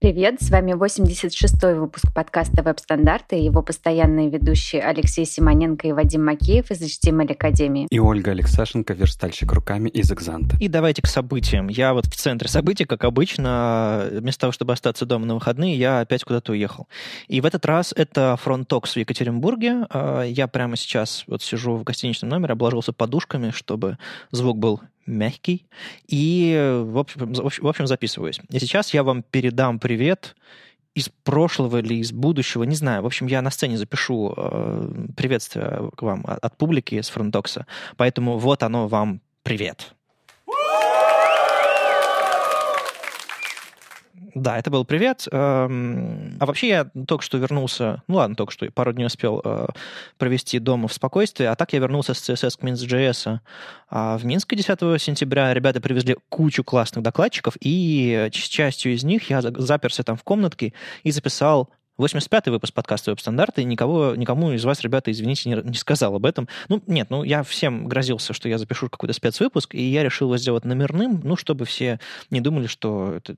Привет, с вами 86-й выпуск подкаста «Веб-стандарты» и его постоянные ведущие Алексей Симоненко и Вадим Макеев из HTML Академии. И Ольга Алексашенко, верстальщик руками из «Exante». И давайте к событиям. Я вот в центре событий, как обычно, вместо того, чтобы остаться дома на выходные, я опять куда-то уехал. И в этот раз это FrontTalks в Екатеринбурге. А, я прямо сейчас вот сижу в гостиничном номере, обложился подушками, чтобы звук был мягкий, и, в общем, в общем, записываюсь. И сейчас я вам передам привет из прошлого или из будущего, не знаю. В общем, я на сцене запишу э, приветствие к вам от публики с фронтокса, поэтому вот оно вам привет. Да, это был привет. Эм, а вообще я только что вернулся, ну ладно, только что пару дней успел э, провести дома в спокойствии, а так я вернулся с CSS к Minsk.js а в Минске 10 сентября. Ребята привезли кучу классных докладчиков, и с частью из них я заперся там в комнатке и записал 85-й выпуск подкаста «Веб-стандарты», никого, никому из вас, ребята, извините, не, не сказал об этом. Ну, нет, ну, я всем грозился, что я запишу какой-то спецвыпуск, и я решил его сделать номерным, ну, чтобы все не думали, что это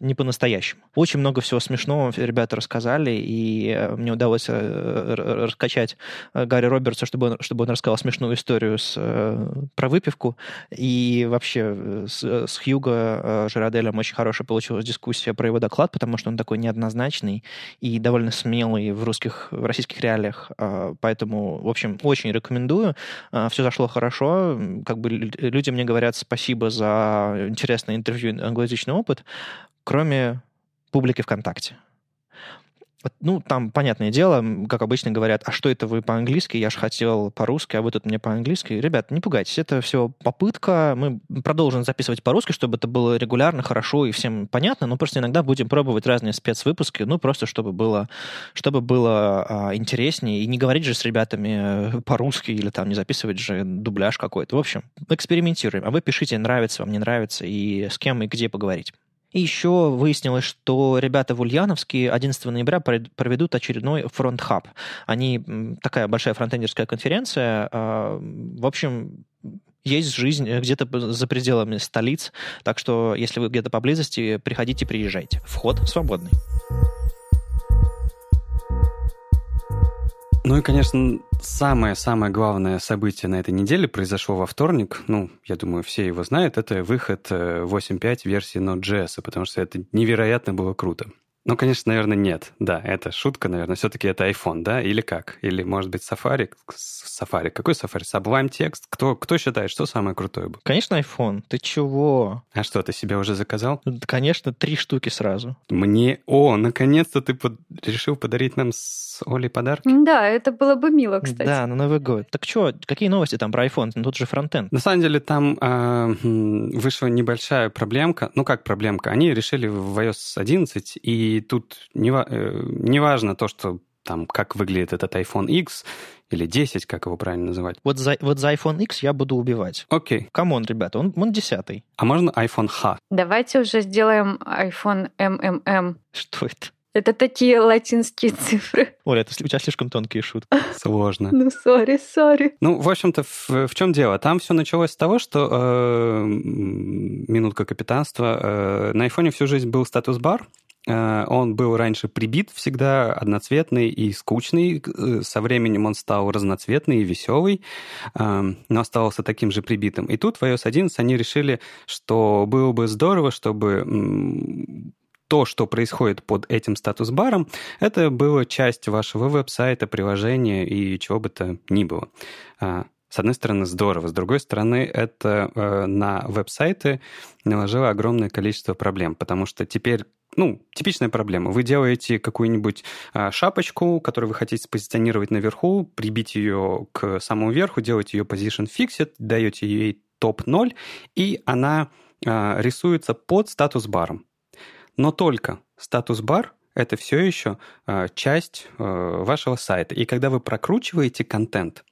не по-настоящему. Очень много всего смешного ребята рассказали, и э, мне удалось э, раскачать э, Гарри Робертса, чтобы он, чтобы он рассказал смешную историю с, про выпивку. И вообще с, с Хьюго Жираделем очень хорошая получилась дискуссия про его доклад, потому что он такой неоднозначный и довольно смелый в русских, в российских реалиях. Поэтому, в общем, очень рекомендую. Все зашло хорошо. Как бы люди мне говорят спасибо за интересное интервью, англоязычный опыт кроме публики ВКонтакте. Ну, там, понятное дело, как обычно говорят, а что это вы по-английски? Я же хотел по-русски, а вы тут мне по-английски. Ребят, не пугайтесь, это все попытка. Мы продолжим записывать по-русски, чтобы это было регулярно, хорошо и всем понятно, но просто иногда будем пробовать разные спецвыпуски, ну, просто чтобы было, чтобы было а, интереснее. И не говорить же с ребятами э, по-русски или там не записывать же дубляж какой-то. В общем, экспериментируем. А вы пишите, нравится вам, не нравится, и с кем и где поговорить. И еще выяснилось, что ребята в Ульяновске 11 ноября проведут очередной фронт-хаб. Они такая большая фронтендерская конференция. А, в общем, есть жизнь где-то за пределами столиц, так что если вы где-то поблизости, приходите, приезжайте. Вход свободный. Ну и, конечно, самое-самое главное событие на этой неделе произошло во вторник. Ну, я думаю, все его знают. Это выход 8.5 э, версии Node.js, потому что это невероятно было круто. Ну, конечно, наверное, нет. Да, это шутка, наверное. Все-таки это iPhone, да? Или как? Или, может быть, Safari? Safari. Какой Safari? Sublime текст? Кто, кто считает, что самое крутое было? Конечно, iPhone. Ты чего? А что, ты себе уже заказал? Конечно, три штуки сразу. Мне... О, наконец-то ты под... решил подарить нам с Олей подарки? Да, это было бы мило, кстати. Да, на Новый год. Так что, какие новости там про iPhone? Ну, тут же фронтенд. На самом деле, там э, вышла небольшая проблемка. Ну, как проблемка? Они решили в iOS 11 и и тут не, э, не важно то, что там, как выглядит этот iPhone X или 10, как его правильно называть. Вот за, вот за iPhone X я буду убивать. Окей. Okay. Come on, ребята, он, он 10 А можно iPhone H? Давайте уже сделаем iPhone MMM. Что это? Это такие латинские цифры. Оля, это у тебя слишком тонкие шутки. Сложно. Ну, sorry, sorry. Ну, в общем-то, в, в чем дело? Там все началось с того, что э, минутка капитанства. Э, на айфоне всю жизнь был статус-бар, он был раньше прибит всегда, одноцветный и скучный. Э, со временем он стал разноцветный и веселый, э, но оставался таким же прибитым. И тут в iOS 11 они решили, что было бы здорово, чтобы то, что происходит под этим статус-баром, это была часть вашего веб-сайта, приложения и чего бы то ни было. С одной стороны, здорово, с другой стороны, это э, на веб-сайты наложило огромное количество проблем, потому что теперь ну, типичная проблема. Вы делаете какую-нибудь а, шапочку, которую вы хотите спозиционировать наверху, прибить ее к самому верху, делаете ее position fixed, даете ей топ 0, и она а, рисуется под статус-баром. Но только статус-бар это все еще а, часть а, вашего сайта. И когда вы прокручиваете контент,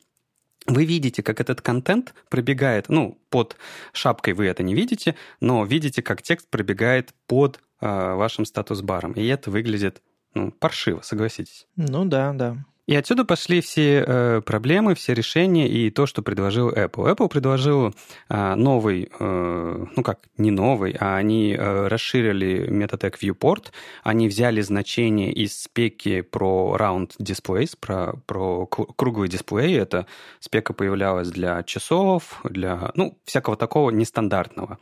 вы видите, как этот контент пробегает, ну, под шапкой вы это не видите, но видите, как текст пробегает под э, вашим статус-баром. И это выглядит, ну, паршиво, согласитесь. Ну да, да. И отсюда пошли все э, проблемы, все решения и то, что предложил Apple. Apple предложил э, новый, э, ну как, не новый, а они э, расширили Metatek Viewport, они взяли значение из спеки про Round Displays, про, про круглый дисплей. Это спека появлялась для часов, для, ну, всякого такого нестандартного.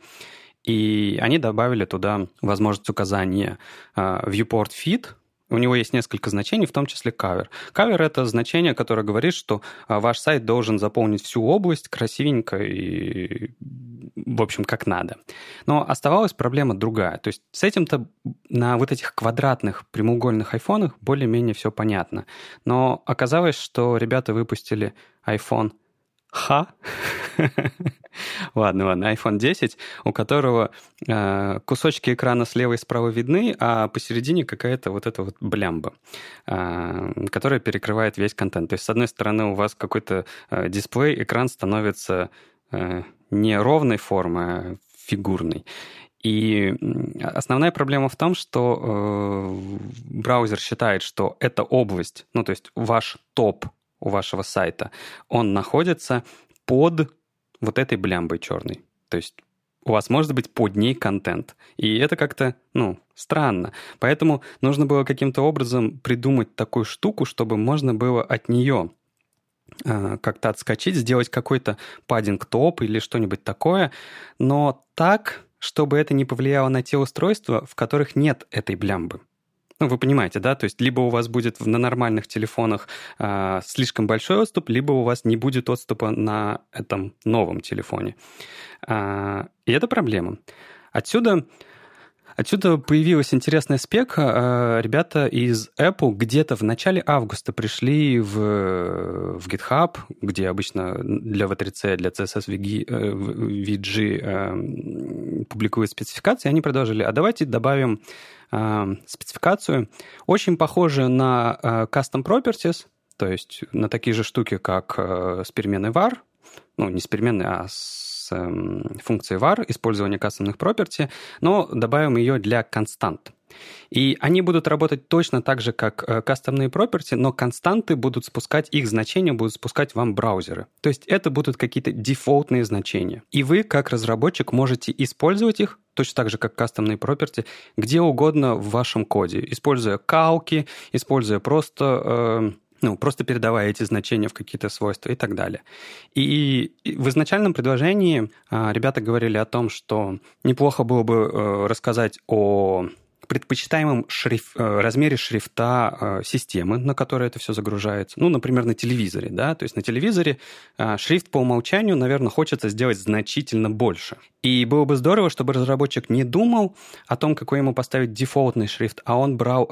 И они добавили туда возможность указания э, Viewport Feed, у него есть несколько значений, в том числе cover. Cover — это значение, которое говорит, что а, ваш сайт должен заполнить всю область красивенько и, в общем, как надо. Но оставалась проблема другая. То есть с этим-то на вот этих квадратных прямоугольных айфонах более-менее все понятно. Но оказалось, что ребята выпустили iPhone Ха. ладно, ладно, iPhone 10, у которого э, кусочки экрана слева и справа видны, а посередине какая-то вот эта вот блямба, э, которая перекрывает весь контент. То есть, с одной стороны, у вас какой-то э, дисплей, экран становится э, не ровной формы, а фигурной. И основная проблема в том, что э, браузер считает, что эта область, ну то есть ваш топ у вашего сайта, он находится под вот этой блямбой черной. То есть у вас может быть под ней контент. И это как-то, ну, странно. Поэтому нужно было каким-то образом придумать такую штуку, чтобы можно было от нее э, как-то отскочить, сделать какой-то паддинг-топ или что-нибудь такое, но так, чтобы это не повлияло на те устройства, в которых нет этой блямбы. Ну, вы понимаете, да? То есть либо у вас будет на нормальных телефонах э, слишком большой отступ, либо у вас не будет отступа на этом новом телефоне. Э, и это проблема. Отсюда Отсюда появилась интересная спека. Ребята из Apple где-то в начале августа пришли в, в GitHub, где обычно для V3C, для CSS VG э, публикуют спецификации. Они предложили, а давайте добавим э, спецификацию, очень похожую на э, Custom Properties, то есть на такие же штуки, как э, с переменной var, ну, не с переменной, а с э, функцией var, использование кастомных property, но добавим ее для констант. И они будут работать точно так же, как кастомные property, но константы будут спускать, их значения будут спускать вам браузеры. То есть это будут какие-то дефолтные значения. И вы, как разработчик, можете использовать их точно так же, как кастомные property, где угодно в вашем коде, используя калки, используя просто... Э, ну, просто передавая эти значения в какие-то свойства и так далее. И в изначальном предложении а, ребята говорили о том, что неплохо было бы э, рассказать о предпочитаемом шриф, э, размере шрифта э, системы, на которой это все загружается. Ну, например, на телевизоре, да, то есть на телевизоре э, шрифт по умолчанию, наверное, хочется сделать значительно больше. И было бы здорово, чтобы разработчик не думал о том, какой ему поставить дефолтный шрифт, а он брал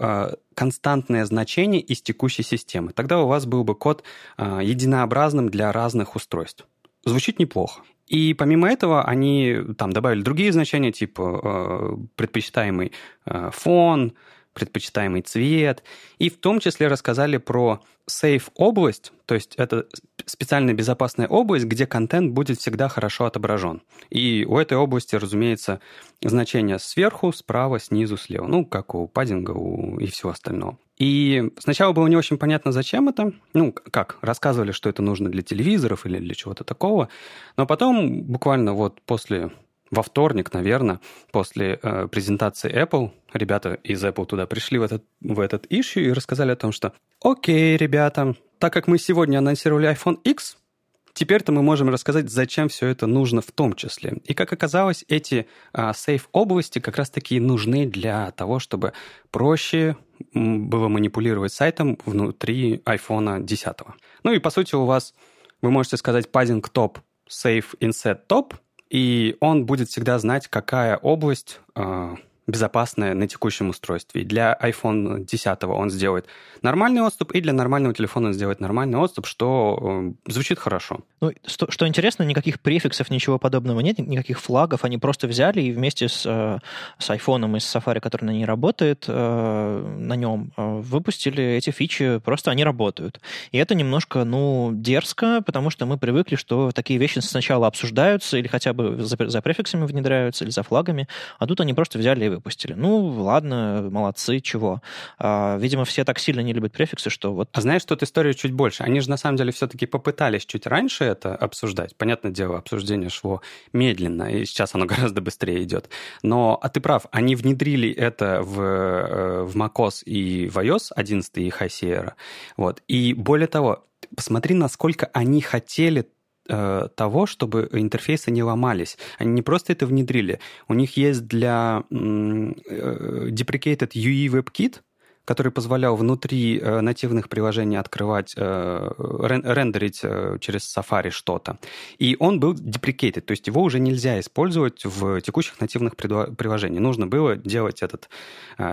константное значение из текущей системы. Тогда у вас был бы код единообразным для разных устройств. Звучит неплохо. И помимо этого они там добавили другие значения, типа э, предпочитаемый э, фон, предпочитаемый цвет, и в том числе рассказали про safe область, то есть это специальная безопасная область, где контент будет всегда хорошо отображен. И у этой области, разумеется, значения сверху, справа, снизу, слева, ну, как у паддинга у... и всего остального. И сначала было не очень понятно, зачем это. Ну, как, рассказывали, что это нужно для телевизоров или для чего-то такого. Но потом, буквально вот после во вторник, наверное, после э, презентации Apple, ребята из Apple туда пришли в этот, в этот issue и рассказали о том, что «Окей, ребята, так как мы сегодня анонсировали iPhone X, теперь-то мы можем рассказать, зачем все это нужно в том числе». И, как оказалось, эти э, сейф-области как раз-таки нужны для того, чтобы проще было манипулировать сайтом внутри iPhone 10. Ну и, по сути, у вас, вы можете сказать padding top, save inset top, и он будет всегда знать, какая область э, безопасная на текущем устройстве. Для iPhone 10 он сделает нормальный отступ, и для нормального телефона он сделает нормальный отступ, что э, звучит хорошо. Ну, что, что интересно, никаких префиксов, ничего подобного нет, никаких флагов. Они просто взяли и вместе с, э, с iPhone и с Safari, который на ней работает, э, на нем э, выпустили эти фичи, просто они работают. И это немножко, ну, дерзко, потому что мы привыкли, что такие вещи сначала обсуждаются или хотя бы за, за префиксами внедряются, или за флагами, а тут они просто взяли выпустили. Ну, ладно, молодцы, чего. А, видимо, все так сильно не любят префиксы, что вот... А знаешь, тут история чуть больше. Они же на самом деле все-таки попытались чуть раньше это обсуждать. Понятное дело, обсуждение шло медленно, и сейчас оно гораздо быстрее идет. Но, а ты прав, они внедрили это в, э, в macOS и в iOS 11 и High Sierra. Вот. И более того, посмотри, насколько они хотели э, того, чтобы интерфейсы не ломались. Они не просто это внедрили. У них есть для э, deprecated UE WebKit, который позволял внутри э, нативных приложений открывать, э, рендерить э, через Safari что-то. И он был deprecated, то есть его уже нельзя использовать в текущих нативных приложениях. Нужно было делать этот,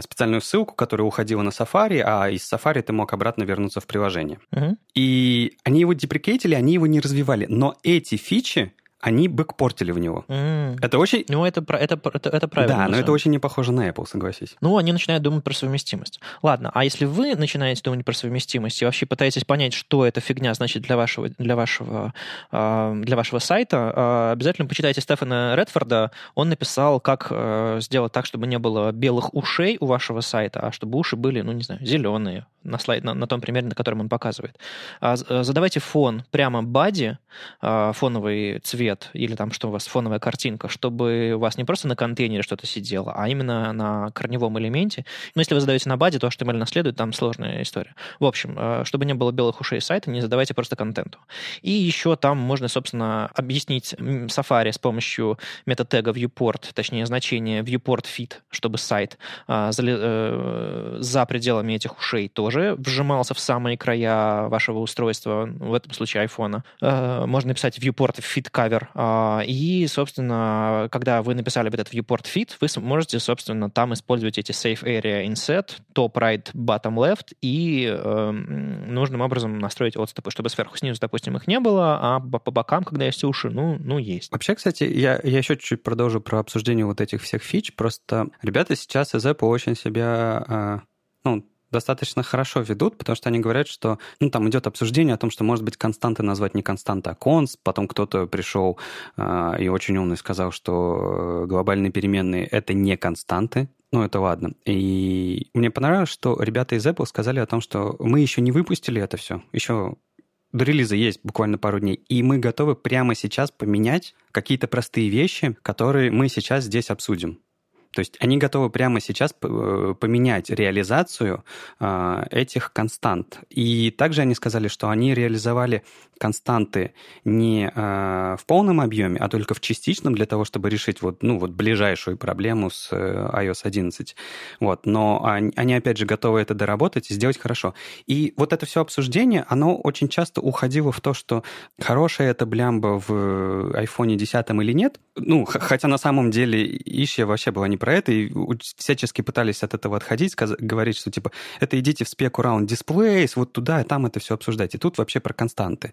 специальную ссылку, которая уходила на Safari, а из Safari ты мог обратно вернуться в приложение. Uh-huh. И они его деприкейтили, они его не развивали. Но эти фичи они бэкпортили в него. Mm. Это очень... Ну, это, это, это, это правильно. Да, но это очень не похоже на Apple, согласись. Ну, они начинают думать про совместимость. Ладно, а если вы начинаете думать про совместимость и вообще пытаетесь понять, что эта фигня значит для вашего, для вашего, а, для вашего сайта, а, обязательно почитайте Стефана Редфорда. Он написал, как э, сделать так, чтобы не было белых ушей у вашего сайта, а чтобы уши были, ну, не знаю, зеленые, на, слайд, на, на том примере, на котором он показывает. А, задавайте фон прямо бади, фоновый цвет, цвет или там что у вас фоновая картинка, чтобы у вас не просто на контейнере что-то сидело, а именно на корневом элементе. Но если вы задаете на баде, то HTML наследует, там сложная история. В общем, э, чтобы не было белых ушей сайта, не задавайте просто контенту. И еще там можно, собственно, объяснить Safari с помощью метатега viewport, точнее значение viewport fit, чтобы сайт а, за, э, за пределами этих ушей тоже вжимался в самые края вашего устройства, в этом случае iPhone. Э, можно написать viewport fit cover драйвер. А, и, собственно, когда вы написали этот viewport fit, вы можете, собственно, там использовать эти safe area inset, top right, bottom left, и э, нужным образом настроить отступы, чтобы сверху снизу, допустим, их не было, а по бокам, когда есть уши, ну, ну есть. Вообще, кстати, я, я еще чуть-чуть продолжу про обсуждение вот этих всех фич. Просто ребята сейчас из Apple очень себя а, ну, достаточно хорошо ведут, потому что они говорят, что ну, там идет обсуждение о том, что, может быть, константы назвать не константа, а конст. Потом кто-то пришел э, и очень умный сказал, что глобальные переменные — это не константы, ну, это ладно. И мне понравилось, что ребята из Apple сказали о том, что мы еще не выпустили это все. Еще до релиза есть буквально пару дней, и мы готовы прямо сейчас поменять какие-то простые вещи, которые мы сейчас здесь обсудим. То есть они готовы прямо сейчас э, поменять реализацию э, этих констант. И также они сказали, что они реализовали константы не э, в полном объеме, а только в частичном для того, чтобы решить вот, ну, вот ближайшую проблему с iOS 11. Вот. Но они, опять же, готовы это доработать и сделать хорошо. И вот это все обсуждение, оно очень часто уходило в то, что хорошая это блямба в iPhone 10 или нет. Ну, хотя на самом деле ища вообще была не про это, и всячески пытались от этого отходить, сказ- говорить, что типа это идите в спек around displays, вот туда, и там это все обсуждать. И тут вообще про константы.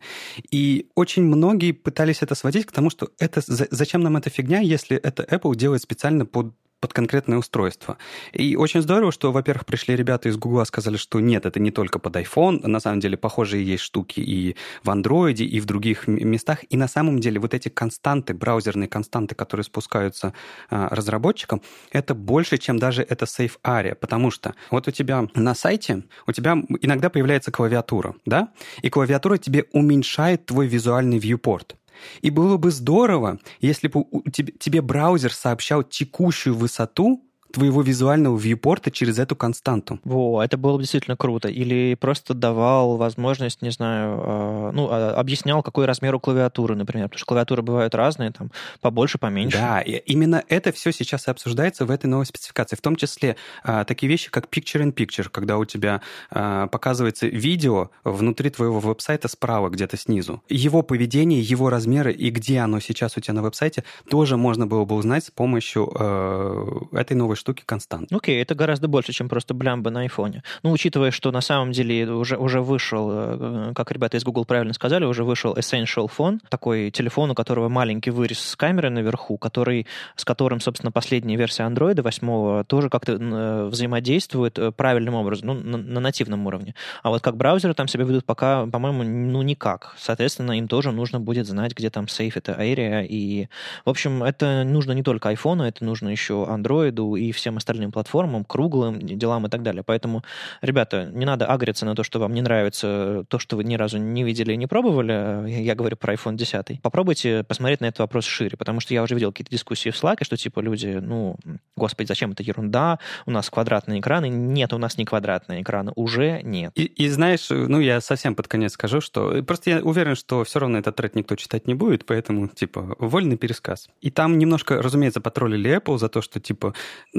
И очень многие пытались это сводить к тому, что это зачем нам эта фигня, если это Apple делает специально под под конкретное устройство. И очень здорово, что, во-первых, пришли ребята из Гугла, сказали, что нет, это не только под iPhone, на самом деле похожие есть штуки и в Android, и в других местах. И на самом деле вот эти константы, браузерные константы, которые спускаются а, разработчикам, это больше, чем даже это Safe Area, потому что вот у тебя на сайте, у тебя иногда появляется клавиатура, да, и клавиатура тебе уменьшает твой визуальный viewport. И было бы здорово, если бы тебе браузер сообщал текущую высоту твоего визуального вьюпорта через эту константу. Во, это было бы действительно круто. Или просто давал возможность, не знаю, э, ну, а, объяснял, какой размер у клавиатуры, например, потому что клавиатуры бывают разные, там, побольше, поменьше. Да, и именно это все сейчас и обсуждается в этой новой спецификации, в том числе а, такие вещи, как Picture-in-Picture, когда у тебя а, показывается видео внутри твоего веб-сайта справа, где-то снизу. Его поведение, его размеры и где оно сейчас у тебя на веб-сайте, тоже можно было бы узнать с помощью э, этой новой штуки констант. Окей, okay, это гораздо больше, чем просто блямба на айфоне. Ну, учитывая, что на самом деле уже, уже вышел, э, как ребята из Google правильно сказали, уже вышел Essential Phone, такой телефон, у которого маленький вырез с камерой наверху, который, с которым, собственно, последняя версия Android 8 тоже как-то э, взаимодействует э, правильным образом, ну, на, на нативном уровне. А вот как браузеры там себя ведут пока, по-моему, ну, никак. Соответственно, им тоже нужно будет знать, где там сейф, это Area, и, в общем, это нужно не только iPhone, это нужно еще Android и и всем остальным платформам, круглым делам и так далее. Поэтому, ребята, не надо агриться на то, что вам не нравится то, что вы ни разу не видели и не пробовали. Я говорю про iPhone 10. Попробуйте посмотреть на этот вопрос шире, потому что я уже видел какие-то дискуссии в Slack, что типа люди, ну, господи, зачем это ерунда? У нас квадратные экраны. Нет, у нас не квадратные экраны. Уже нет. И, и знаешь, ну, я совсем под конец скажу, что просто я уверен, что все равно этот тред никто читать не будет, поэтому, типа, вольный пересказ. И там немножко, разумеется, потроллили Apple за то, что, типа,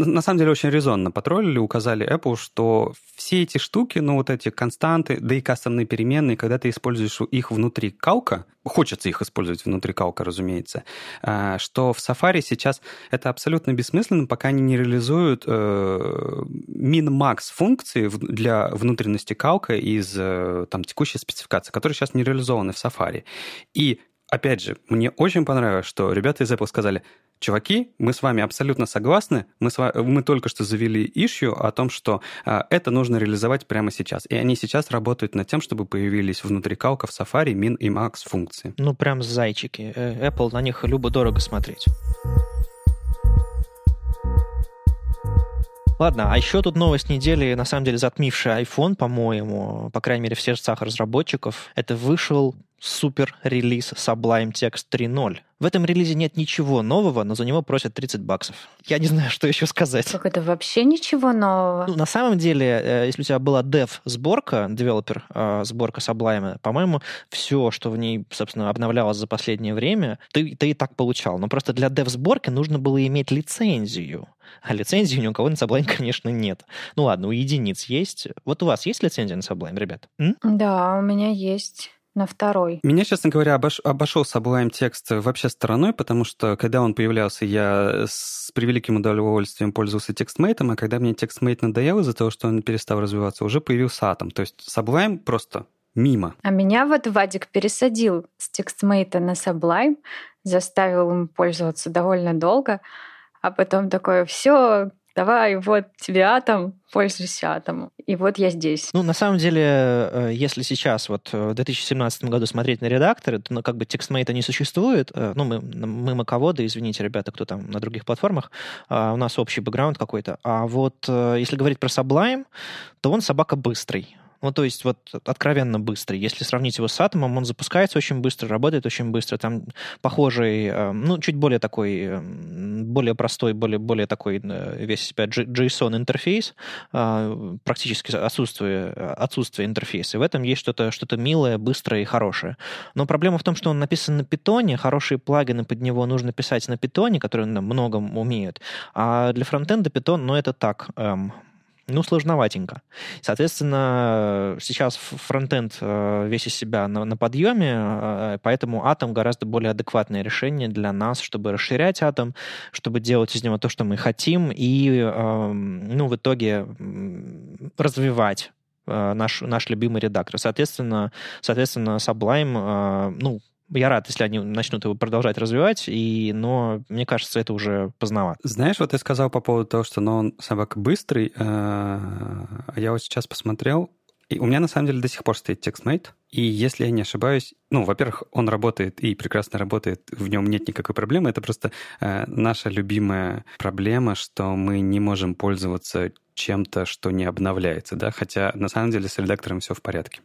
на самом деле очень резонно потроллили, указали Apple, что все эти штуки, ну, вот эти константы, да и кастомные переменные, когда ты используешь их внутри калка, хочется их использовать внутри калка, разумеется, а, что в Safari сейчас это абсолютно бессмысленно, пока они не реализуют э, min-max функции для внутренности калка из э, там, текущей спецификации, которые сейчас не реализованы в Safari. И опять же, мне очень понравилось, что ребята из Apple сказали, чуваки, мы с вами абсолютно согласны, мы, с вами, мы только что завели ишью о том, что а, это нужно реализовать прямо сейчас. И они сейчас работают над тем, чтобы появились внутри калка в Safari min и max функции. Ну, прям зайчики. Э, Apple на них любо-дорого смотреть. Ладно, а еще тут новость недели, на самом деле затмившая iPhone, по-моему, по крайней мере в сердцах разработчиков. Это вышел супер релиз Sublime Text 3.0. В этом релизе нет ничего нового, но за него просят 30 баксов. Я не знаю, что еще сказать. Как это вообще ничего нового? Ну, на самом деле, э, если у тебя была dev-сборка, девелопер э, сборка Sublime, по-моему, все, что в ней, собственно, обновлялось за последнее время, ты, ты и так получал. Но просто для dev-сборки нужно было иметь лицензию. А лицензии ни у кого на Sublime, конечно, нет. Ну ладно, у единиц есть. Вот у вас есть лицензия на Sublime, ребят? М? Да, у меня есть на второй. Меня, честно говоря, обош... обошел Sublime текст вообще стороной, потому что, когда он появлялся, я с превеликим удовольствием пользовался текстмейтом, а когда мне текстмейт надоел из-за того, что он перестал развиваться, уже появился Atom. То есть Sublime просто мимо. А меня вот Вадик пересадил с текстмейта на Sublime, заставил им пользоваться довольно долго, а потом такое, все, давай, вот тебе атом, пользуйся атомом. И вот я здесь. Ну, на самом деле, э, если сейчас, вот э, в 2017 году смотреть на редакторы, то ну, как бы текстмейта не существует. Э, ну, мы, мы маководы, извините, ребята, кто там на других платформах, а у нас общий бэкграунд какой-то. А вот если говорить про Sublime, то он собака быстрый. Ну, то есть вот откровенно быстрый. Если сравнить его с Атомом, он запускается очень быстро, работает очень быстро. Там похожий, э, ну, чуть более такой, э, более простой, более, более такой э, весь себя JSON интерфейс, практически отсутствие, отсутствие интерфейса. И в этом есть что-то что милое, быстрое и хорошее. Но проблема в том, что он написан на питоне, хорошие плагины под него нужно писать на питоне, которые многом умеют. А для фронтенда питон, ну, это так, эм, ну, сложноватенько. Соответственно, сейчас фронтенд э, весь из себя на, на подъеме, э, поэтому атом гораздо более адекватное решение для нас, чтобы расширять атом, чтобы делать из него то, что мы хотим, и, эм, ну, в итоге развивать э, наш, наш любимый редактор. Соответственно, соответственно Sublime, ну, я рад, если они начнут его продолжать развивать, и, но мне кажется, это уже поздновато. Знаешь, вот ты сказал по поводу того, что ну, он собака быстрый, э, а я вот сейчас посмотрел, и у меня на самом деле до сих пор стоит TextMate, и если я не ошибаюсь, ну, во-первых, он работает и прекрасно работает, в нем нет никакой проблемы, это просто э, наша любимая проблема, что мы не можем пользоваться чем-то, что не обновляется, да, хотя на самом деле с редактором все в порядке.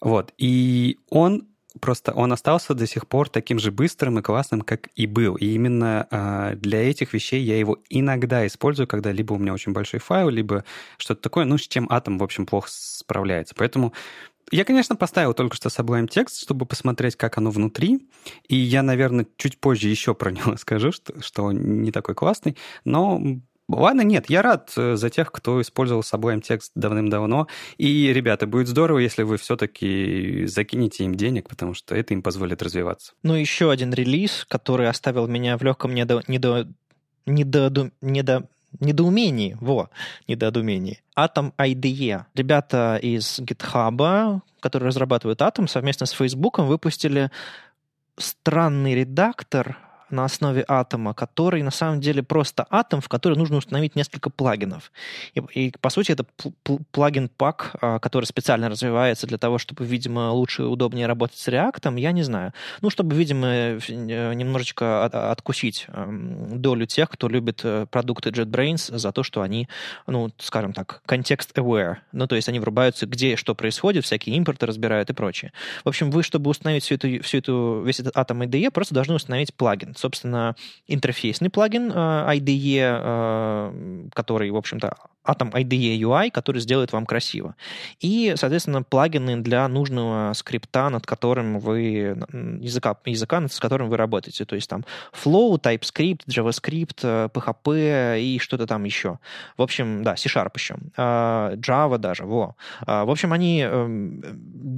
Вот, и он Просто он остался до сих пор таким же быстрым и классным, как и был. И именно э, для этих вещей я его иногда использую, когда либо у меня очень большой файл, либо что-то такое, ну, с чем атом, в общем, плохо справляется. Поэтому я, конечно, поставил только что Sublime текст, чтобы посмотреть, как оно внутри. И я, наверное, чуть позже еще про него скажу, что, что он не такой классный. Но Ладно, нет, я рад э, за тех, кто использовал Sublime текст давным-давно. И, ребята, будет здорово, если вы все-таки закинете им денег, потому что это им позволит развиваться. Ну, еще один релиз, который оставил меня в легком недо... недо... недо... недо недоумении, во, недоумении. Atom IDE. Ребята из GitHub, которые разрабатывают Atom, совместно с Facebook выпустили странный редактор, на основе атома, который на самом деле просто атом, в который нужно установить несколько плагинов. И, и по сути, это плагин-пак, а, который специально развивается для того, чтобы, видимо, лучше и удобнее работать с React, я не знаю. Ну, чтобы, видимо, э, немножечко откусить долю тех, кто любит э, продукты JetBrains за то, что они, ну, скажем так, контекст-aware. Ну, то есть они врубаются, где что происходит, всякие импорты разбирают и прочее. В общем, вы, чтобы установить всю эту, всю эту, весь этот атом IDE, просто должны установить плагин. Собственно, интерфейсный плагин э, IDE, который, в общем-то, Atom IDE UI, который сделает вам красиво. И, соответственно, плагины для нужного скрипта, над которым вы, языка, языка с которым вы работаете. То есть там Flow, TypeScript, JavaScript, PHP и что-то там еще. В общем, да, C-Sharp еще. Java даже, во. В общем, они эм,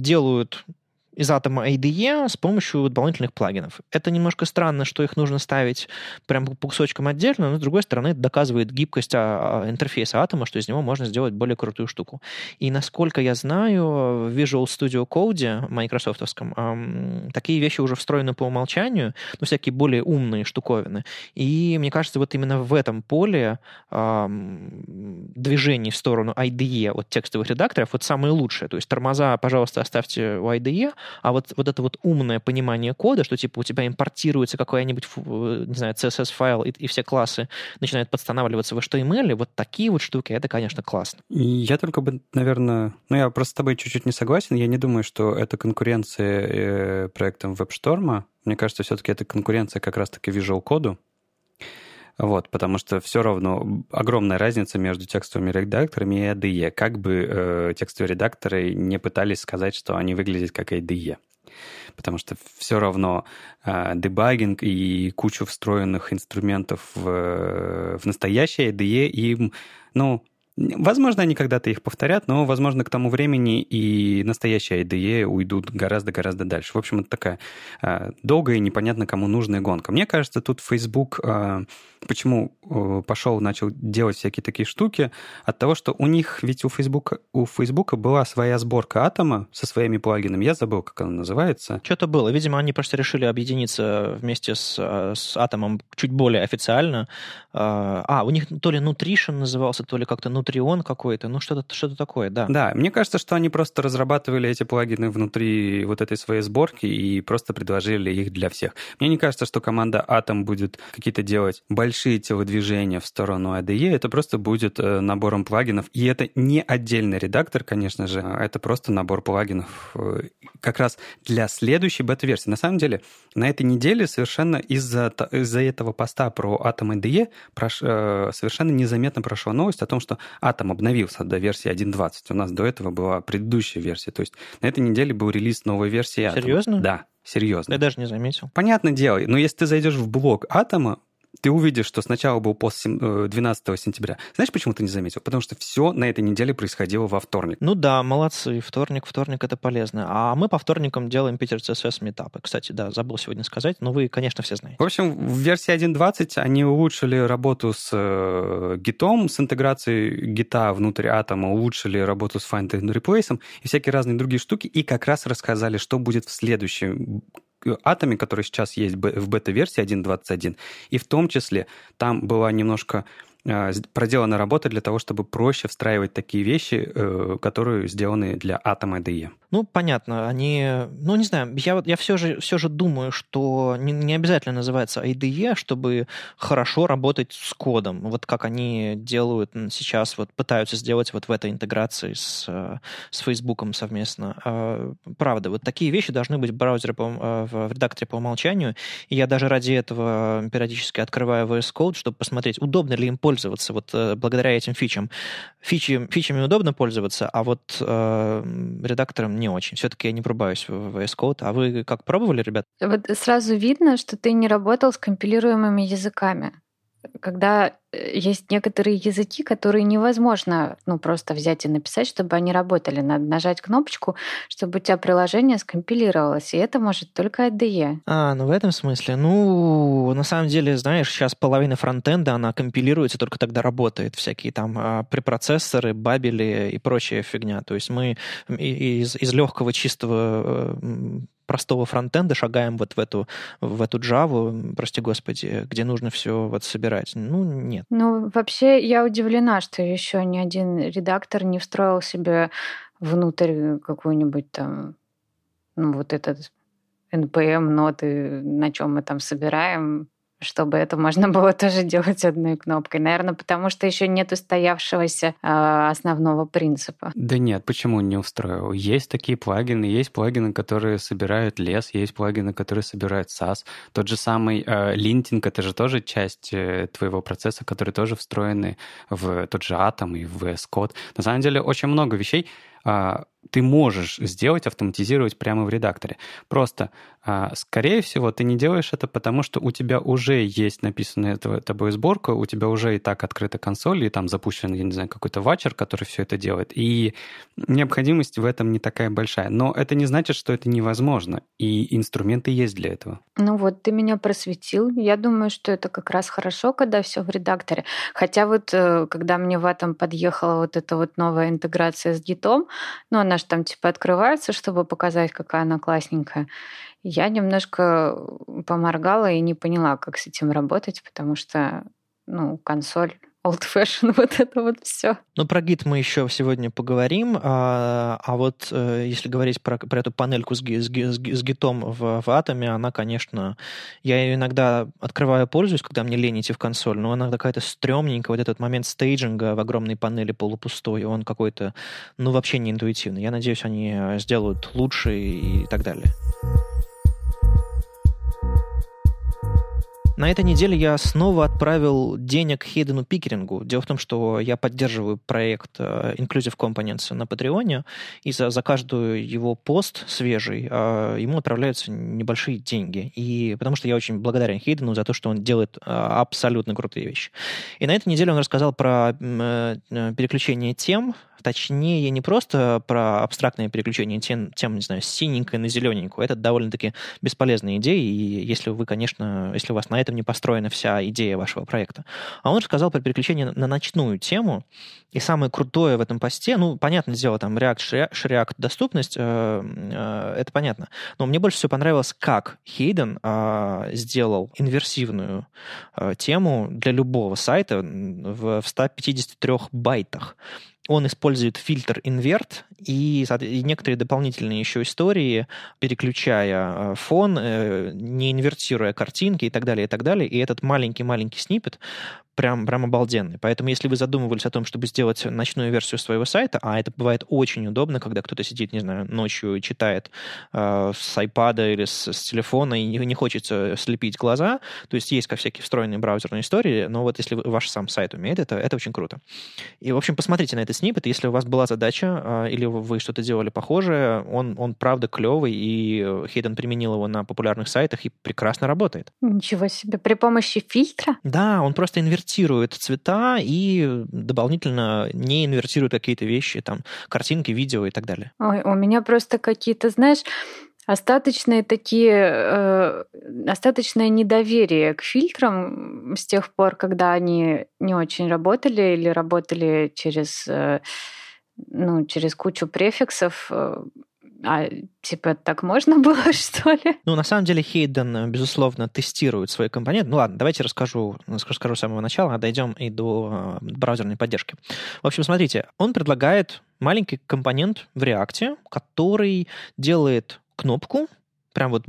делают из атома IDE с помощью дополнительных плагинов. Это немножко странно, что их нужно ставить прям по кусочкам отдельно, но, с другой стороны, это доказывает гибкость а, а, интерфейса атома, что из него можно сделать более крутую штуку. И, насколько я знаю, в Visual Studio Code, майкрософтовском, такие вещи уже встроены по умолчанию, ну, всякие более умные штуковины. И, мне кажется, вот именно в этом поле движений в сторону IDE от текстовых редакторов вот самое лучшее. То есть тормоза, пожалуйста, оставьте у IDE, а вот, вот это вот умное понимание кода, что типа у тебя импортируется какой-нибудь, э, не знаю, CSS-файл, и, и все классы начинают подстанавливаться в HTML, вот такие вот штуки, это, конечно, классно. Я только бы, наверное, ну я просто с тобой чуть-чуть не согласен, я не думаю, что это конкуренция э, проектом WebStorm. Мне кажется, все-таки это конкуренция как раз-таки Visual коду, вот, потому что все равно огромная разница между текстовыми редакторами и IDE. Как бы э, текстовые редакторы не пытались сказать, что они выглядят как IDE. Потому что все равно э, дебагинг и кучу встроенных инструментов в, в настоящее IDE им, ну, Возможно, они когда-то их повторят, но, возможно, к тому времени и настоящие IDE уйдут гораздо-гораздо дальше. В общем, это такая э, долгая и непонятно кому нужная гонка. Мне кажется, тут Facebook э, почему э, пошел, начал делать всякие такие штуки, от того, что у них, ведь у Facebook, у Facebook была своя сборка атома со своими плагинами. Я забыл, как она называется. Что-то было. Видимо, они просто решили объединиться вместе с, э, с атомом чуть более официально. А, у них то ли Nutrition назывался, то ли как-то Nutrion какой-то, ну что-то что такое, да. Да, мне кажется, что они просто разрабатывали эти плагины внутри вот этой своей сборки и просто предложили их для всех. Мне не кажется, что команда Atom будет какие-то делать большие телодвижения в сторону IDE, это просто будет э, набором плагинов. И это не отдельный редактор, конечно же, а это просто набор плагинов э, как раз для следующей бета-версии. На самом деле, на этой неделе совершенно из-за из этого поста про Atom IDE прош, э, совершенно незаметно прошла новость о том, что Atom обновился до версии 1.20. У нас до этого была предыдущая версия. То есть на этой неделе был релиз новой версии Atom. Серьезно? Да. Серьезно. Я даже не заметил. Понятное дело. Но если ты зайдешь в блог Атома, ты увидишь, что сначала был пост 12 э, сентября. Знаешь, почему ты не заметил? Потому что все на этой неделе происходило во вторник. Ну да, молодцы. Вторник, вторник это полезно. А мы по вторникам делаем Питер CSS метапы. Кстати, да, забыл сегодня сказать, но вы, конечно, все знаете. В общем, в версии 1.20 они улучшили работу с э, гитом, с интеграцией гита внутрь атома, улучшили работу с find and replace и всякие разные другие штуки, и как раз рассказали, что будет в следующем атоме, который сейчас есть в бета-версии 1.21, и в том числе там была немножко проделана работа для того, чтобы проще встраивать такие вещи, э, которые сделаны для атома IDE. Ну, понятно, они, ну, не знаю, я, я все, же, все же думаю, что не, не обязательно называется IDE, чтобы хорошо работать с кодом, вот как они делают сейчас, вот пытаются сделать вот в этой интеграции с, с Facebook совместно. А, правда, вот такие вещи должны быть в браузере, по, а, в редакторе по умолчанию, и я даже ради этого периодически открываю VS Code, чтобы посмотреть, удобно ли им пользоваться пользоваться вот э, благодаря этим фичам. Фичи, фичами удобно пользоваться, а вот э, редактором не очень. Все-таки я не пробаюсь в VS Code. А вы как пробовали, ребят? Вот сразу видно, что ты не работал с компилируемыми языками когда э, есть некоторые языки, которые невозможно ну, просто взять и написать, чтобы они работали. Надо нажать кнопочку, чтобы у тебя приложение скомпилировалось, и это может только IDE. А, ну в этом смысле. Ну, на самом деле, знаешь, сейчас половина фронтенда, она компилируется, только тогда работает. Всякие там а, препроцессоры, бабели и прочая фигня. То есть мы из, из легкого, чистого простого фронтенда шагаем вот в эту, в эту Java, прости господи, где нужно все вот собирать. Ну, нет. Ну, вообще, я удивлена, что еще ни один редактор не встроил себе внутрь какую-нибудь там, ну, вот этот NPM ноты, на чем мы там собираем, чтобы это можно было тоже делать одной кнопкой. Наверное, потому что еще нет устоявшегося э, основного принципа. Да нет, почему не устроил? Есть такие плагины, есть плагины, которые собирают лес, есть плагины, которые собирают SAS. Тот же самый э, линтинг, это же тоже часть э, твоего процесса, которые тоже встроены в тот же Atom и в VS Code. На самом деле очень много вещей, ты можешь сделать, автоматизировать прямо в редакторе. Просто, а, скорее всего, ты не делаешь это, потому что у тебя уже есть написанная тобой сборка, у тебя уже и так открыта консоль, и там запущен, я не знаю, какой-то вачер, который все это делает. И необходимость в этом не такая большая. Но это не значит, что это невозможно. И инструменты есть для этого. Ну вот, ты меня просветил. Я думаю, что это как раз хорошо, когда все в редакторе. Хотя вот, э, когда мне в этом подъехала вот эта вот новая интеграция с гитом, ну, она же там типа открывается, чтобы показать, какая она классненькая. Я немножко поморгала и не поняла, как с этим работать, потому что, ну, консоль old fashion, вот это вот все. Ну, про гид мы еще сегодня поговорим, а, а вот э, если говорить про, про эту панельку с, с, с, с гитом в, в атоме, она, конечно, я ее иногда открываю, пользуюсь, когда мне лень идти в консоль, но она какая-то стрёмненькая, вот этот момент стейджинга в огромной панели полупустой, он какой-то, ну, вообще не интуитивный. Я надеюсь, они сделают лучше и так далее. На этой неделе я снова отправил денег Хейдену Пикерингу. Дело в том, что я поддерживаю проект э, Inclusive Components на Патреоне, и за, за каждую его пост свежий э, ему отправляются небольшие деньги. И потому что я очень благодарен Хейдену за то, что он делает э, абсолютно крутые вещи. И на этой неделе он рассказал про переключение тем, Точнее, не просто про абстрактное переключение тем, тем не знаю, с синенькой на зелененькую. Это довольно-таки бесполезная идея, и если вы, конечно, если у вас на этом не построена вся идея вашего проекта. А он рассказал про переключение на ночную тему, и самое крутое в этом посте, ну, понятное дело, там React, React доступность, э, э, это понятно. Но мне больше всего понравилось, как Хейден э, сделал инверсивную э, тему для любого сайта в 153 байтах он использует фильтр инверт и, и некоторые дополнительные еще истории, переключая э, фон, э, не инвертируя картинки и так далее, и так далее. И этот маленький-маленький снипет прям, прям обалденный. Поэтому, если вы задумывались о том, чтобы сделать ночную версию своего сайта, а это бывает очень удобно, когда кто-то сидит, не знаю, ночью и читает э, с iPad или с, с телефона и не, не хочется слепить глаза, то есть есть как всякие встроенные браузерные истории, но вот если ваш сам сайт умеет это, это очень круто. И, в общем, посмотрите на этот снипет, если у вас была задача э, или вы что-то делали похожее, он, он правда клевый, и Хейден применил его на популярных сайтах и прекрасно работает. Ничего себе. При помощи фильтра? Да, он просто инвертирует инвертирует цвета и дополнительно не инвертирует какие-то вещи, там, картинки, видео и так далее. Ой, у меня просто какие-то, знаешь, остаточные такие, э, остаточное недоверие к фильтрам с тех пор, когда они не очень работали или работали через, э, ну, через кучу префиксов. Э, а типа так можно было, что ли? Ну, на самом деле, Хейден, безусловно, тестирует свои компоненты. Ну ладно, давайте расскажу, расскажу с самого начала, а дойдем и до э, браузерной поддержки. В общем, смотрите, он предлагает маленький компонент в React, который делает кнопку, прям вот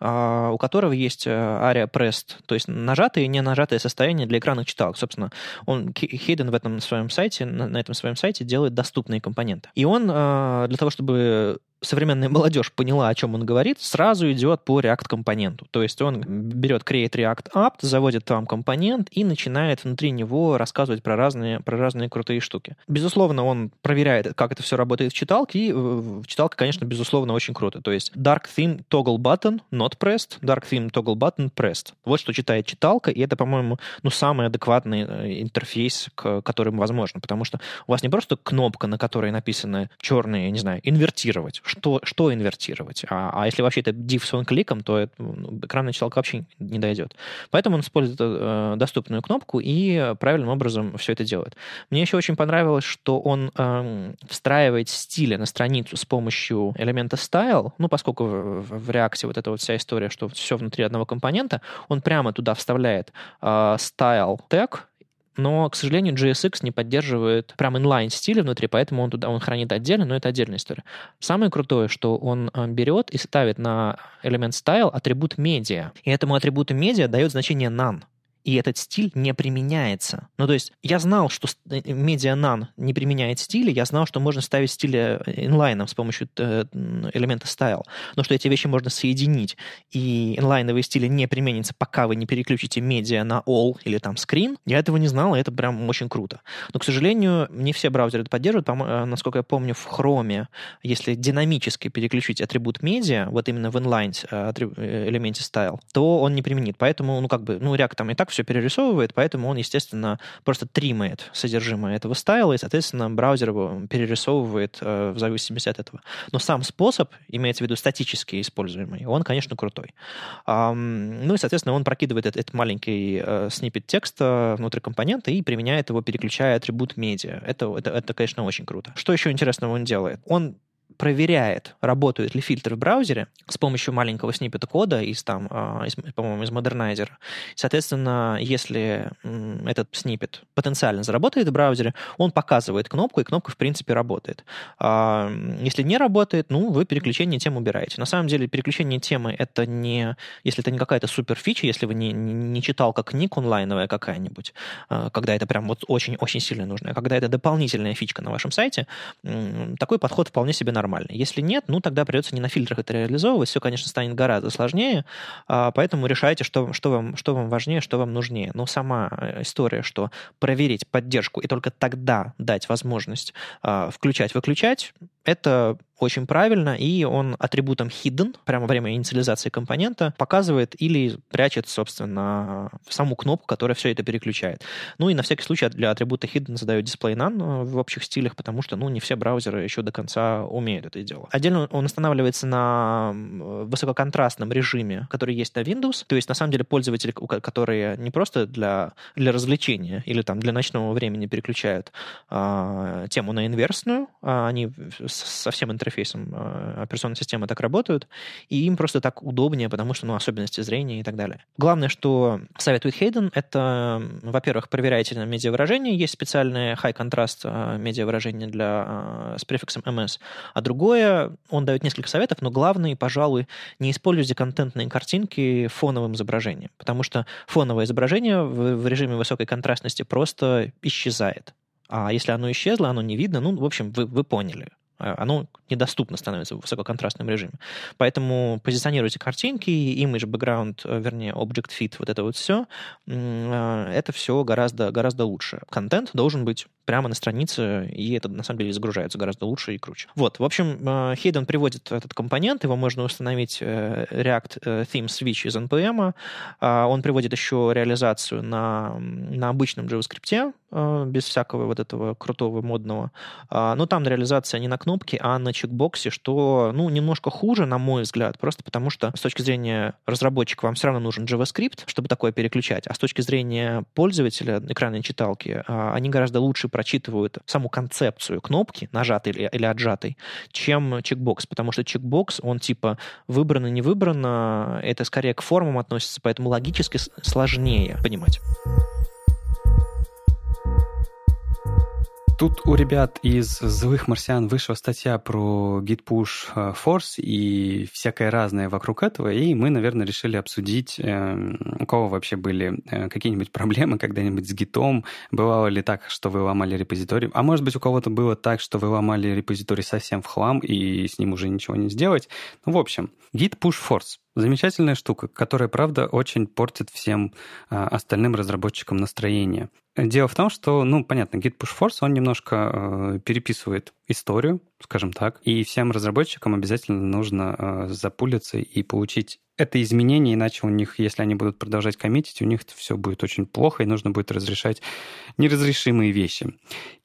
а, у которого есть ARIA э, pressed, то есть нажатое и не нажатое состояние для экранных читалок. Собственно, он Хейден в этом своем сайте, на этом своем сайте делает доступные компоненты. И он э, для того, чтобы современная молодежь поняла, о чем он говорит, сразу идет по React-компоненту. То есть он берет Create React Apt, заводит там компонент и начинает внутри него рассказывать про разные, про разные крутые штуки. Безусловно, он проверяет, как это все работает в читалке, и в читалке, конечно, безусловно, очень круто. То есть Dark Theme Toggle Button not pressed, Dark Theme Toggle Button pressed. Вот что читает читалка, и это, по-моему, ну, самый адекватный э, интерфейс, к которым возможно, потому что у вас не просто кнопка, на которой написано черные, не знаю, инвертировать, что, что инвертировать. А, а если вообще это div с кликом, то это, ну, экранная читалка вообще не дойдет. Поэтому он использует э, доступную кнопку и правильным образом все это делает. Мне еще очень понравилось, что он э, встраивает стили на страницу с помощью элемента style, ну, поскольку в, в реакции вот эта вот вся история, что все внутри одного компонента, он прямо туда вставляет э, style tag, но, к сожалению, JSX не поддерживает прям inline стиля внутри, поэтому он туда он хранит отдельно, но это отдельная история. Самое крутое, что он э, берет и ставит на элемент style атрибут медиа, и этому атрибуту медиа дает значение none и этот стиль не применяется. Ну, то есть я знал, что MediaNan не применяет стили, я знал, что можно ставить стили инлайном с помощью э, элемента style, но что эти вещи можно соединить, и инлайновые стили не применятся, пока вы не переключите медиа на all или там screen, я этого не знал, и это прям очень круто. Но, к сожалению, не все браузеры это поддерживают. Э, насколько я помню, в Chrome, если динамически переключить атрибут медиа, вот именно в inline э, элементе style, то он не применит. Поэтому, ну, как бы, ну, React там и так все перерисовывает, поэтому он, естественно, просто тримает содержимое этого стайла, и, соответственно, браузер его перерисовывает э, в зависимости от этого. Но сам способ, имеется в виду статически используемый, он, конечно, крутой. Um, ну и, соответственно, он прокидывает этот, этот маленький э, сниппет текста внутрь компонента и применяет его, переключая атрибут медиа. Это, это, это, конечно, очень круто. Что еще интересного он делает? Он проверяет, работает ли фильтр в браузере с помощью маленького сниппета кода из, там, а, по-моему, из Modernizer. Соответственно, если этот сниппет потенциально заработает в браузере, он показывает кнопку, и кнопка, в принципе, работает. А, если не работает, ну, вы переключение тем убираете. На самом деле, переключение темы — это не... Если это не какая-то супер фича, если вы не, не, читал как книг онлайновая какая-нибудь, а, когда это прям вот очень-очень сильно нужно, а когда это дополнительная фичка на вашем сайте, такой подход вполне себе нормальный нормально. Если нет, ну тогда придется не на фильтрах это реализовывать, все, конечно, станет гораздо сложнее, а, поэтому решайте, что, что, вам, что вам важнее, что вам нужнее. Но сама э, история, что проверить поддержку и только тогда дать возможность а, включать-выключать, это очень правильно, и он атрибутом hidden, прямо во время инициализации компонента, показывает или прячет, собственно, саму кнопку, которая все это переключает. Ну и на всякий случай для атрибута hidden задают display none в общих стилях, потому что, ну, не все браузеры еще до конца умеют это делать. Отдельно он устанавливается на высококонтрастном режиме, который есть на Windows, то есть, на самом деле, пользователи, которые не просто для, для развлечения или там для ночного времени переключают а, тему на инверсную, а они со всем интерфейсом э, операционной системы так работают, и им просто так удобнее, потому что, ну, особенности зрения и так далее. Главное, что советует Хейден, это, во-первых, проверяйте на медиавыражение, есть специальное high contrast э, медиавыражение для, э, с префиксом MS, а другое, он дает несколько советов, но главное, пожалуй, не используйте контентные картинки фоновым изображением, потому что фоновое изображение в, в режиме высокой контрастности просто исчезает. А если оно исчезло, оно не видно, ну, в общем, вы, вы поняли. А, оно недоступно становится в высококонтрастном режиме. Поэтому позиционируйте картинки, image, background, э, вернее, object fit, вот это вот все, а, это все гораздо, гораздо лучше. Контент должен быть прямо на странице, и это на самом деле загружается гораздо лучше и круче. Вот, в общем, э, приводит этот компонент, его можно установить э, React Theme Switch из NPM. А, он приводит еще реализацию на, на обычном JavaScript, без всякого вот этого крутого модного. Но там реализация не на кнопке, а на чекбоксе, что, ну, немножко хуже, на мой взгляд, просто потому что с точки зрения разработчика вам все равно нужен JavaScript, чтобы такое переключать, а с точки зрения пользователя экранной читалки, а, они гораздо лучше прочитывают саму концепцию кнопки, нажатой или, или отжатой, чем чекбокс, потому что чекбокс, он типа выбрано, не выбрано, это скорее к формам относится, поэтому логически сложнее понимать. Тут у ребят из «Злых марсиан» вышла статья про Git Push э, Force и всякое разное вокруг этого, и мы, наверное, решили обсудить, э, у кого вообще были э, какие-нибудь проблемы когда-нибудь с гитом, бывало ли так, что вы ломали репозиторий, а может быть, у кого-то было так, что вы ломали репозиторий совсем в хлам, и с ним уже ничего не сделать. Ну, в общем, Git Push Force — Замечательная штука, которая, правда, очень портит всем а, остальным разработчикам настроение. Дело в том, что, ну, понятно, Git Push Force, он немножко э, переписывает историю, скажем так, и всем разработчикам обязательно нужно э, запулиться и получить это изменение, иначе у них, если они будут продолжать коммитить, у них все будет очень плохо, и нужно будет разрешать неразрешимые вещи.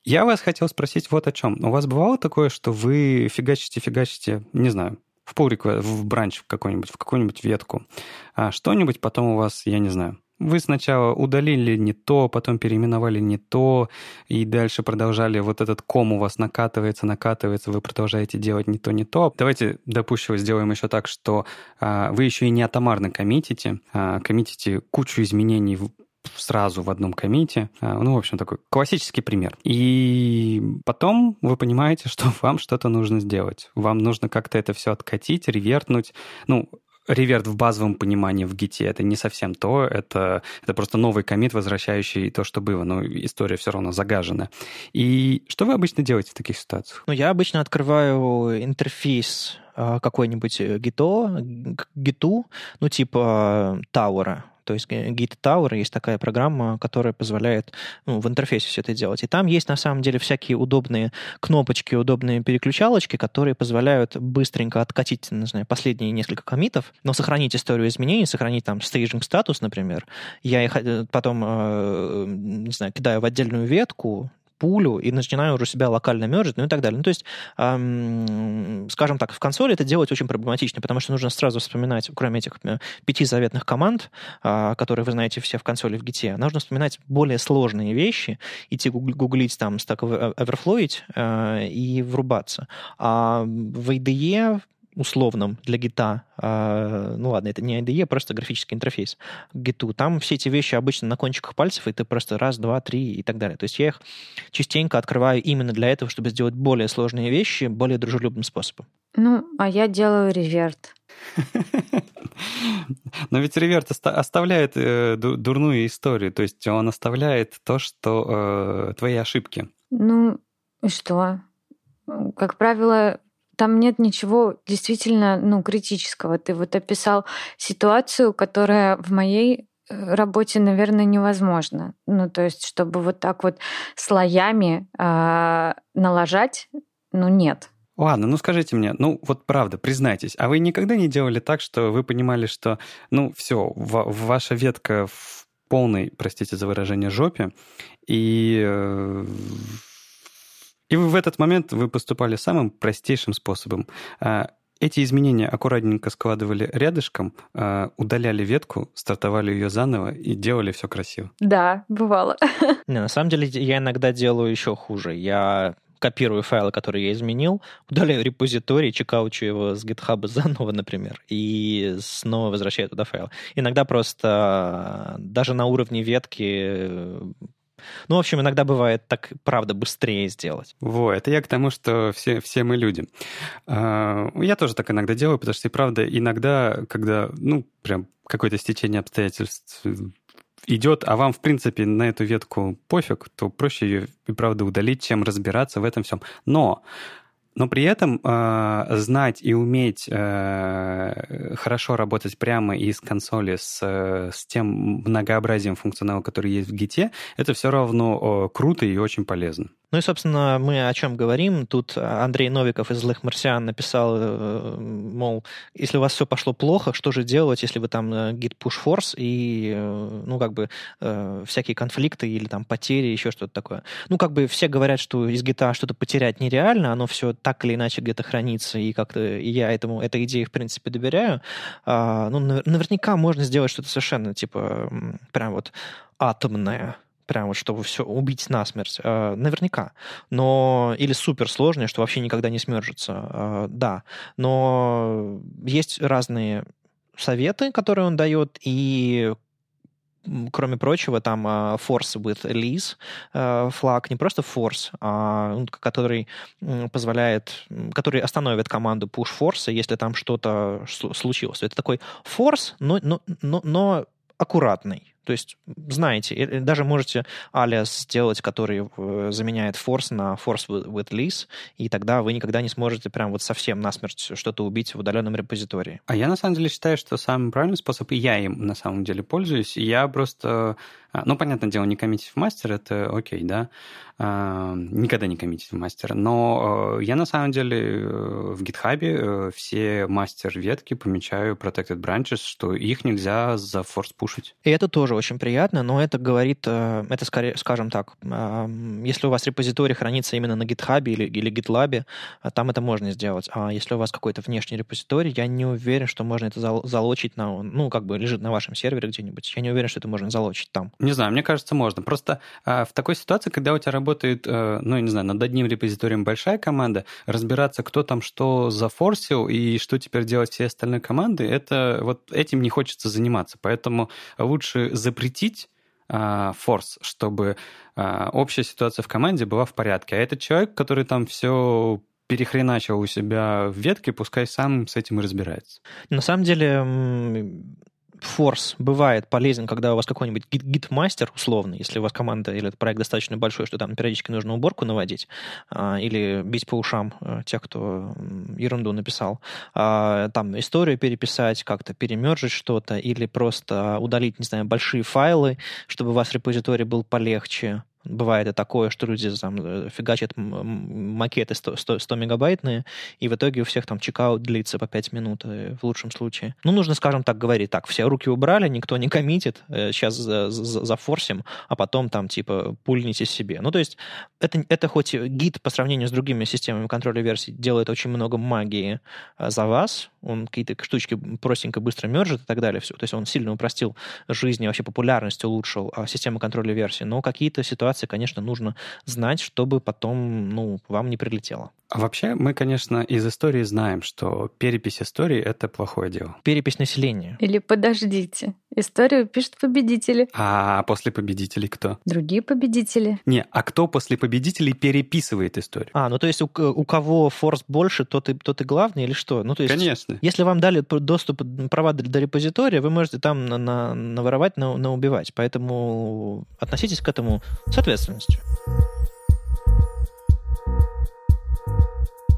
Я вас хотел спросить вот о чем. У вас бывало такое, что вы фигачите-фигачите, не знаю, в pull в бранч какой-нибудь, в какую-нибудь ветку, а что-нибудь потом у вас, я не знаю, вы сначала удалили не то, потом переименовали не то, и дальше продолжали, вот этот ком у вас накатывается, накатывается, вы продолжаете делать не то, не то. Давайте, допустим, сделаем еще так, что а, вы еще и не атомарно коммитите, а коммитите кучу изменений сразу в одном комите. А, ну, в общем, такой классический пример. И потом вы понимаете, что вам что-то нужно сделать. Вам нужно как-то это все откатить, ревертнуть. Ну, реверт в базовом понимании в гите это не совсем то, это, это просто новый комит, возвращающий то, что было, но история все равно загажена. И что вы обычно делаете в таких ситуациях? Ну, я обычно открываю интерфейс а, какой-нибудь гито, гиту, ну, типа Тауэра, то есть Git Tower есть такая программа, которая позволяет ну, в интерфейсе все это делать. И там есть на самом деле всякие удобные кнопочки, удобные переключалочки, которые позволяют быстренько откатить, не знаю, последние несколько комитов, но сохранить историю изменений, сохранить там staging статус, например. Я их э, потом, э, не знаю, кидаю в отдельную ветку, пулю и начинаю уже себя локально мержить, ну и так далее. Ну, то есть, эм, скажем так, в консоли это делать очень проблематично, потому что нужно сразу вспоминать, кроме этих э, пяти заветных команд, э, которые вы знаете все в консоли в гите, нужно вспоминать более сложные вещи, идти гуглить там, Stack Overflow э, и врубаться. А в IDE условном для гита, э, ну ладно, это не IDE, просто графический интерфейс к гиту, там все эти вещи обычно на кончиках пальцев, и ты просто раз, два, три и так далее. То есть я их частенько открываю именно для этого, чтобы сделать более сложные вещи более дружелюбным способом. Ну, а я делаю реверт. Но ведь реверт оставляет э, дурную историю, то есть он оставляет то, что э, твои ошибки. Ну, и что? Как правило, там нет ничего действительно ну, критического. Ты вот описал ситуацию, которая в моей э, работе, наверное, невозможно. Ну, то есть, чтобы вот так вот слоями э, налажать, ну, нет. Ладно, ну скажите мне, ну вот правда, признайтесь, а вы никогда не делали так, что вы понимали, что, ну все, ваша ветка в полной, простите за выражение, жопе, и э, и вы в этот момент вы поступали самым простейшим способом. А, эти изменения аккуратненько складывали рядышком, а, удаляли ветку, стартовали ее заново и делали все красиво. Да, бывало. Не, на самом деле я иногда делаю еще хуже. Я копирую файлы, которые я изменил, удаляю репозиторий, чекаучу его с GitHub заново, например, и снова возвращаю туда файл. Иногда просто а, даже на уровне ветки ну, в общем, иногда бывает так, правда, быстрее сделать. Во, это я к тому, что все, все мы люди. А, я тоже так иногда делаю, потому что, и правда, иногда, когда, ну, прям какое-то стечение обстоятельств идет, а вам, в принципе, на эту ветку пофиг, то проще ее, и правда, удалить, чем разбираться в этом всем. Но но при этом э, знать и уметь э, хорошо работать прямо из консоли с, с тем многообразием функционала, который есть в Git, это все равно э, круто и очень полезно. Ну и, собственно, мы о чем говорим. Тут Андрей Новиков из «Злых марсиан» написал, э, мол, если у вас все пошло плохо, что же делать, если вы там э, git push force и, э, ну, как бы, всякие конфликты или там потери, еще что-то такое. Ну, как бы все говорят, что из гита что-то потерять нереально, оно все так или иначе где-то хранится, и как-то я этому, этой идее, в принципе, доверяю. А, ну, наверняка можно сделать что-то совершенно, типа, прям вот атомное, прям вот чтобы все убить насмерть, э, наверняка. Но или суперсложное, что вообще никогда не смержится, э, да. Но есть разные советы, которые он дает, и кроме прочего, там uh, force with lease uh, флаг, не просто force, а, ну, который позволяет, который остановит команду push force, если там что-то случилось. Это такой force, но, но, но, но аккуратный. То есть знаете, даже можете алиас сделать, который э, заменяет force на force with lease, и тогда вы никогда не сможете прям вот совсем насмерть что-то убить в удаленном репозитории. А я на самом деле считаю, что самый правильный способ, и я им на самом деле пользуюсь, я просто а, ну, понятное дело, не коммитить в мастер, это окей, да, а, никогда не коммитить в мастер, но э, я на самом деле э, в GitHub все мастер-ветки помечаю protected branches, что их нельзя за форс пушить. И это тоже очень приятно, но это говорит, это скорее, скажем так, если у вас репозиторий хранится именно на GitHub или, или GitLab, там это можно сделать. А если у вас какой-то внешний репозиторий, я не уверен, что можно это залочить на, ну, как бы лежит на вашем сервере где-нибудь. Я не уверен, что это можно залочить там. Не знаю, мне кажется, можно. Просто а, в такой ситуации, когда у тебя работает, а, ну, я не знаю, над одним репозиторием большая команда, разбираться, кто там что зафорсил и что теперь делать все остальные команды, это вот этим не хочется заниматься. Поэтому лучше запретить а, форс, чтобы а, общая ситуация в команде была в порядке. А этот человек, который там все перехреначил у себя в ветке, пускай сам с этим и разбирается. На самом деле, форс бывает полезен, когда у вас какой-нибудь гид-мастер условный, если у вас команда или этот проект достаточно большой, что там периодически нужно уборку наводить а, или бить по ушам а, тех, кто ерунду написал, а, там историю переписать, как-то перемержить что-то или просто удалить, не знаю, большие файлы, чтобы у вас репозиторий был полегче, Бывает и такое, что люди там э, фигачат макеты 100, 100, 100 мегабайтные, и в итоге у всех там чекаут длится по 5 минут э, в лучшем случае. Ну, нужно, скажем так, говорить, так, все руки убрали, никто не коммитит, сейчас зафорсим, а потом там типа пульните себе. Ну, то есть это, это хоть гид по сравнению с другими системами контроля версий делает очень много магии э, за вас, он какие-то штучки простенько быстро мержит и так далее. Все. То есть он сильно упростил жизнь и вообще популярность улучшил а, систему контроля версий. Но какие-то ситуации, конечно, нужно знать, чтобы потом ну, вам не прилетело. А вообще мы, конечно, из истории знаем, что перепись истории — это плохое дело. Перепись населения. Или подождите. Историю пишут победители. А после победителей кто? Другие победители. Не, а кто после победителей переписывает историю? А, ну то есть у, у кого форс больше, тот и, тот и главный или что? Ну, то есть, Конечно. Если вам дали доступ, права до репозитория, вы можете там на, на, наворовать, на, на убивать. Поэтому относитесь к этому с ответственностью.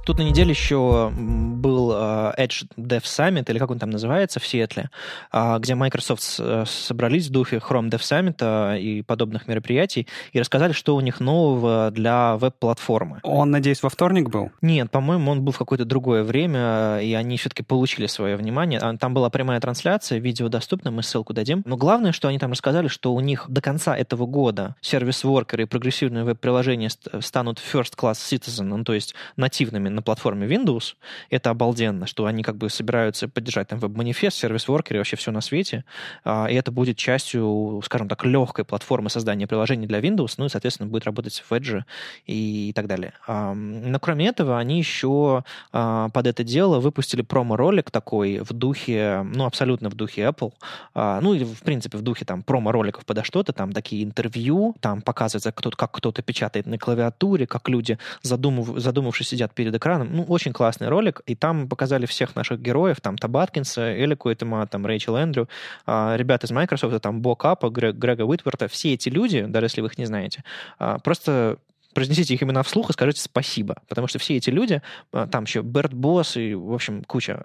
Тут на неделе еще был а, Edge Dev Summit, или как он там называется, в Сиэтле, а, где Microsoft э, собрались в духе Chrome Dev Summit а, и подобных мероприятий и рассказали, что у них нового для веб-платформы. Он, надеюсь, во вторник был? Нет, по-моему, он был в какое-то другое время, и они все-таки получили свое внимание. Там была прямая трансляция, видео доступно, мы ссылку дадим. Но главное, что они там рассказали, что у них до конца этого года сервис-воркеры и прогрессивные веб-приложения станут first-class citizen, ну, то есть нативными на платформе Windows. Это обалденно, что они как бы собираются поддержать там веб-манифест, сервис-воркеры, вообще все на свете. А, и это будет частью, скажем так, легкой платформы создания приложений для Windows, ну и, соответственно, будет работать в Edge и так далее. Но кроме этого, они еще а, под это дело выпустили промо-ролик такой в духе, ну, абсолютно в духе Apple, а, ну, или, в принципе, в духе там промо-роликов подо что-то, там такие интервью, там показывается, кто как кто-то печатает на клавиатуре, как люди, задумав, задумавшись, сидят перед экраном, экраном. Ну, очень классный ролик, и там показали всех наших героев, там Табаткинса, Эли Куэтема, там Рэйчел Эндрю, а, ребята из Microsoft, там Бо Капа, Грега Уитверта, все эти люди, даже если вы их не знаете, а, просто произнесите их имена вслух и скажите спасибо. Потому что все эти люди, а, там еще Берт Босс и, в общем, куча,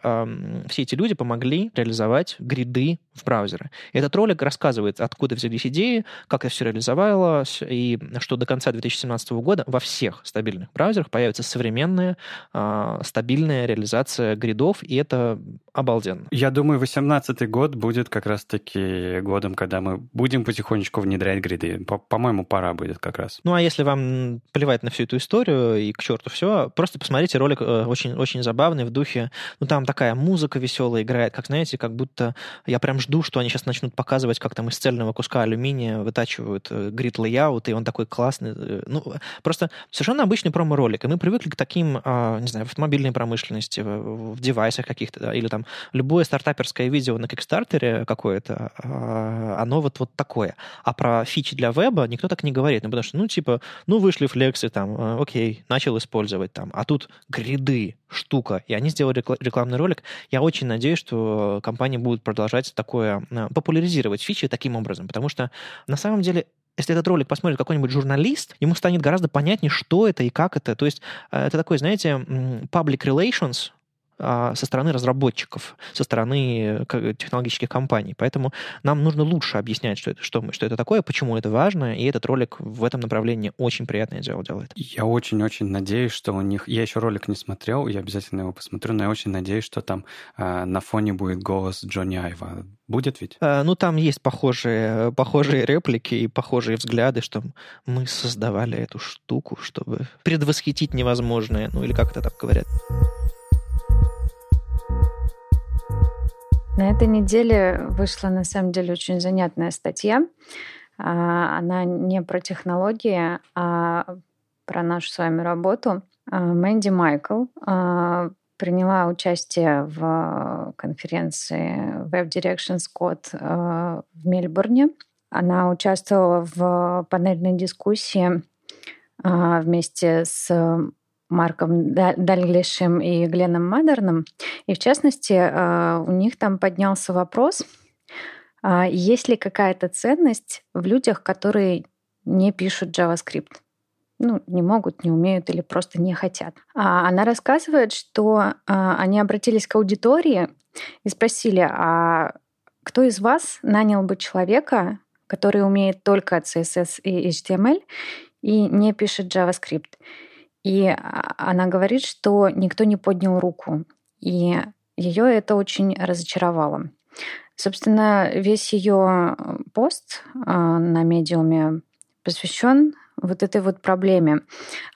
все эти люди помогли реализовать гриды в браузеры. И этот ролик рассказывает, откуда взялись идеи, как это все реализовалось, и что до конца 2017 года во всех стабильных браузерах появится современная, а, стабильная реализация гридов, и это обалденно. Я думаю, 2018 год будет как раз-таки годом, когда мы будем потихонечку внедрять гриды. По-моему, пора будет как раз. Ну, а если вам плевать на всю эту историю и к черту все, просто посмотрите ролик э, очень, очень забавный в духе, ну, там такая музыка веселая играет, как, знаете, как будто я прям жду, что они сейчас начнут показывать, как там из цельного куска алюминия вытачивают э, grid layout, и он такой классный. Э, ну, просто совершенно обычный промо-ролик, и мы привыкли к таким, а, не знаю, в автомобильной промышленности, в девайсах каких-то, да, или там любое стартаперское видео на Кикстартере какое-то, а, оно вот, вот такое. А про фичи для веба никто так не говорит, ну, потому что, ну, типа, ну, вышли пришли флексы, там, э, окей, начал использовать там, а тут гриды, штука, и они сделали рекламный ролик. Я очень надеюсь, что компания будет продолжать такое, э, популяризировать фичи таким образом, потому что на самом деле если этот ролик посмотрит какой-нибудь журналист, ему станет гораздо понятнее, что это и как это. То есть э, это такой, знаете, public relations, со стороны разработчиков, со стороны технологических компаний. Поэтому нам нужно лучше объяснять, что это, что, что это такое, почему это важно, и этот ролик в этом направлении очень приятное дело делает. Я очень-очень надеюсь, что у них... Я еще ролик не смотрел, я обязательно его посмотрю, но я очень надеюсь, что там э, на фоне будет голос Джонни Айва. Будет ведь? А, ну, там есть похожие, похожие реплики и похожие взгляды, что мы создавали эту штуку, чтобы предвосхитить невозможное, ну или как это так говорят. На этой неделе вышла, на самом деле, очень занятная статья. А, она не про технологии, а про нашу с вами работу. А, Мэнди Майкл а, приняла участие в конференции Web Directions Code в Мельбурне. Она участвовала в панельной дискуссии вместе с Марком Дальглишем и Гленом Мадерном. И в частности, э, у них там поднялся вопрос, а, есть ли какая-то ценность в людях, которые не пишут JavaScript. Ну, не могут, не умеют или просто не хотят. А она рассказывает, что а, они обратились к аудитории и спросили, а кто из вас нанял бы человека, который умеет только CSS и HTML и не пишет JavaScript? И а, она говорит, что никто не поднял руку. И ее это очень разочаровало. Собственно, весь ее пост а, на медиуме посвящен вот этой вот проблеме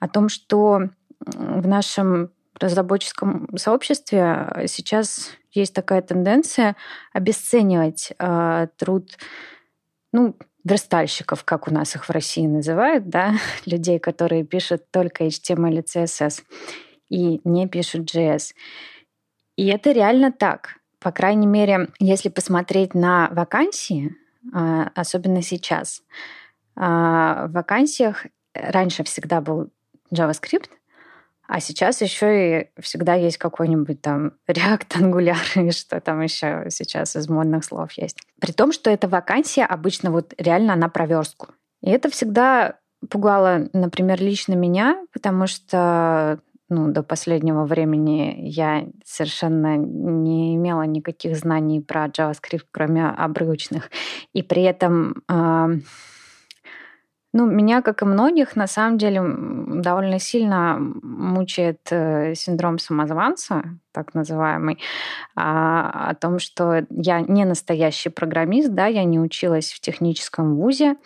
о том, что в нашем разработческом сообществе сейчас есть такая тенденция обесценивать э, труд ну, верстальщиков, как у нас их в России называют, да, людей, которые пишут только HTML и CSS и не пишут JS. И это реально так. По крайней мере, если посмотреть на вакансии, а, особенно сейчас, а, в вакансиях раньше всегда был JavaScript, а сейчас еще и всегда есть какой-нибудь там React, Angular и что там еще сейчас из модных слов есть. При том, что эта вакансия обычно вот реально на проверстку. И это всегда пугало, например, лично меня, потому что ну, до последнего времени я совершенно не имела никаких знаний про JavaScript, кроме обрывочных. И при этом э, ну, меня, как и многих, на самом деле довольно сильно мучает э, синдром самозванца, так называемый, а, о том, что я не настоящий программист, да, я не училась в техническом вузе,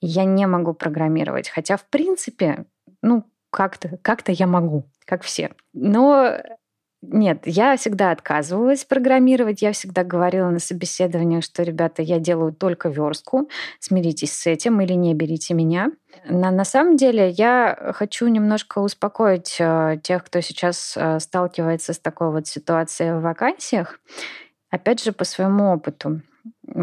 я не могу программировать. Хотя, в принципе, ну, как-то как я могу, как все. Но нет, я всегда отказывалась программировать. Я всегда говорила на собеседованиях, что, ребята, я делаю только верстку. Смиритесь с этим или не берите меня. На, на самом деле я хочу немножко успокоить э, тех, кто сейчас э, сталкивается с такой вот ситуацией в вакансиях. Опять же, по своему опыту.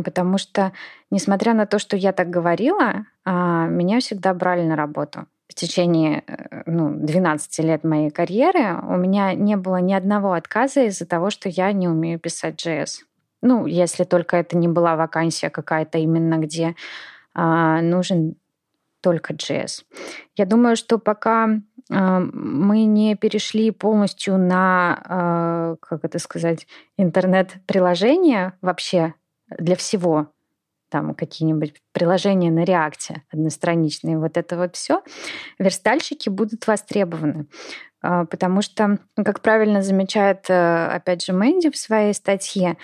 Потому что, несмотря на то, что я так говорила, э, меня всегда брали на работу в течение э, ну, 12 лет моей карьеры у меня не было ни одного отказа из-за того, что я не умею писать JS. Ну, если только это не была вакансия какая-то именно, где а, нужен только JS. Я думаю, что пока а, мы не перешли полностью на, а, как это сказать, интернет-приложение вообще для всего, там какие-нибудь приложения на реакте одностраничные, вот это вот все, верстальщики будут востребованы. А, потому что, как правильно замечает, э, опять же, Мэнди в своей статье,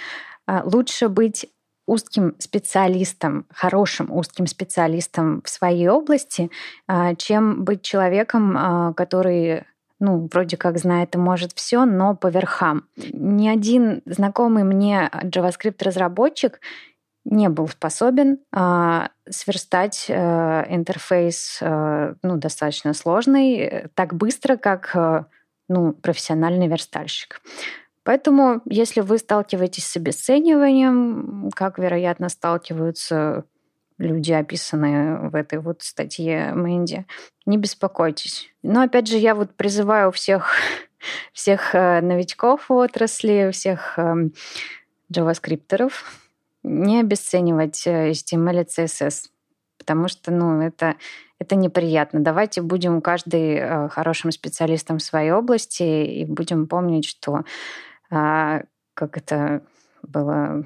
а, лучше быть узким специалистом, хорошим узким специалистом в своей области, а, чем быть человеком, который ну, вроде как знает и может все, но по верхам. Ни один знакомый мне JavaScript-разработчик не был способен э, сверстать э, интерфейс э, ну, достаточно сложный э, так быстро, как э, ну, профессиональный верстальщик. Поэтому, если вы сталкиваетесь с обесцениванием, как, вероятно, сталкиваются люди, описанные в этой вот статье Мэнди. Не беспокойтесь. Но опять же, я вот призываю всех, всех новичков в отрасли, всех эм, джаваскриптеров не обесценивать HTML и CSS, потому что, ну, это, это неприятно. Давайте будем каждый э, хорошим специалистом в своей области и будем помнить, что а, как это было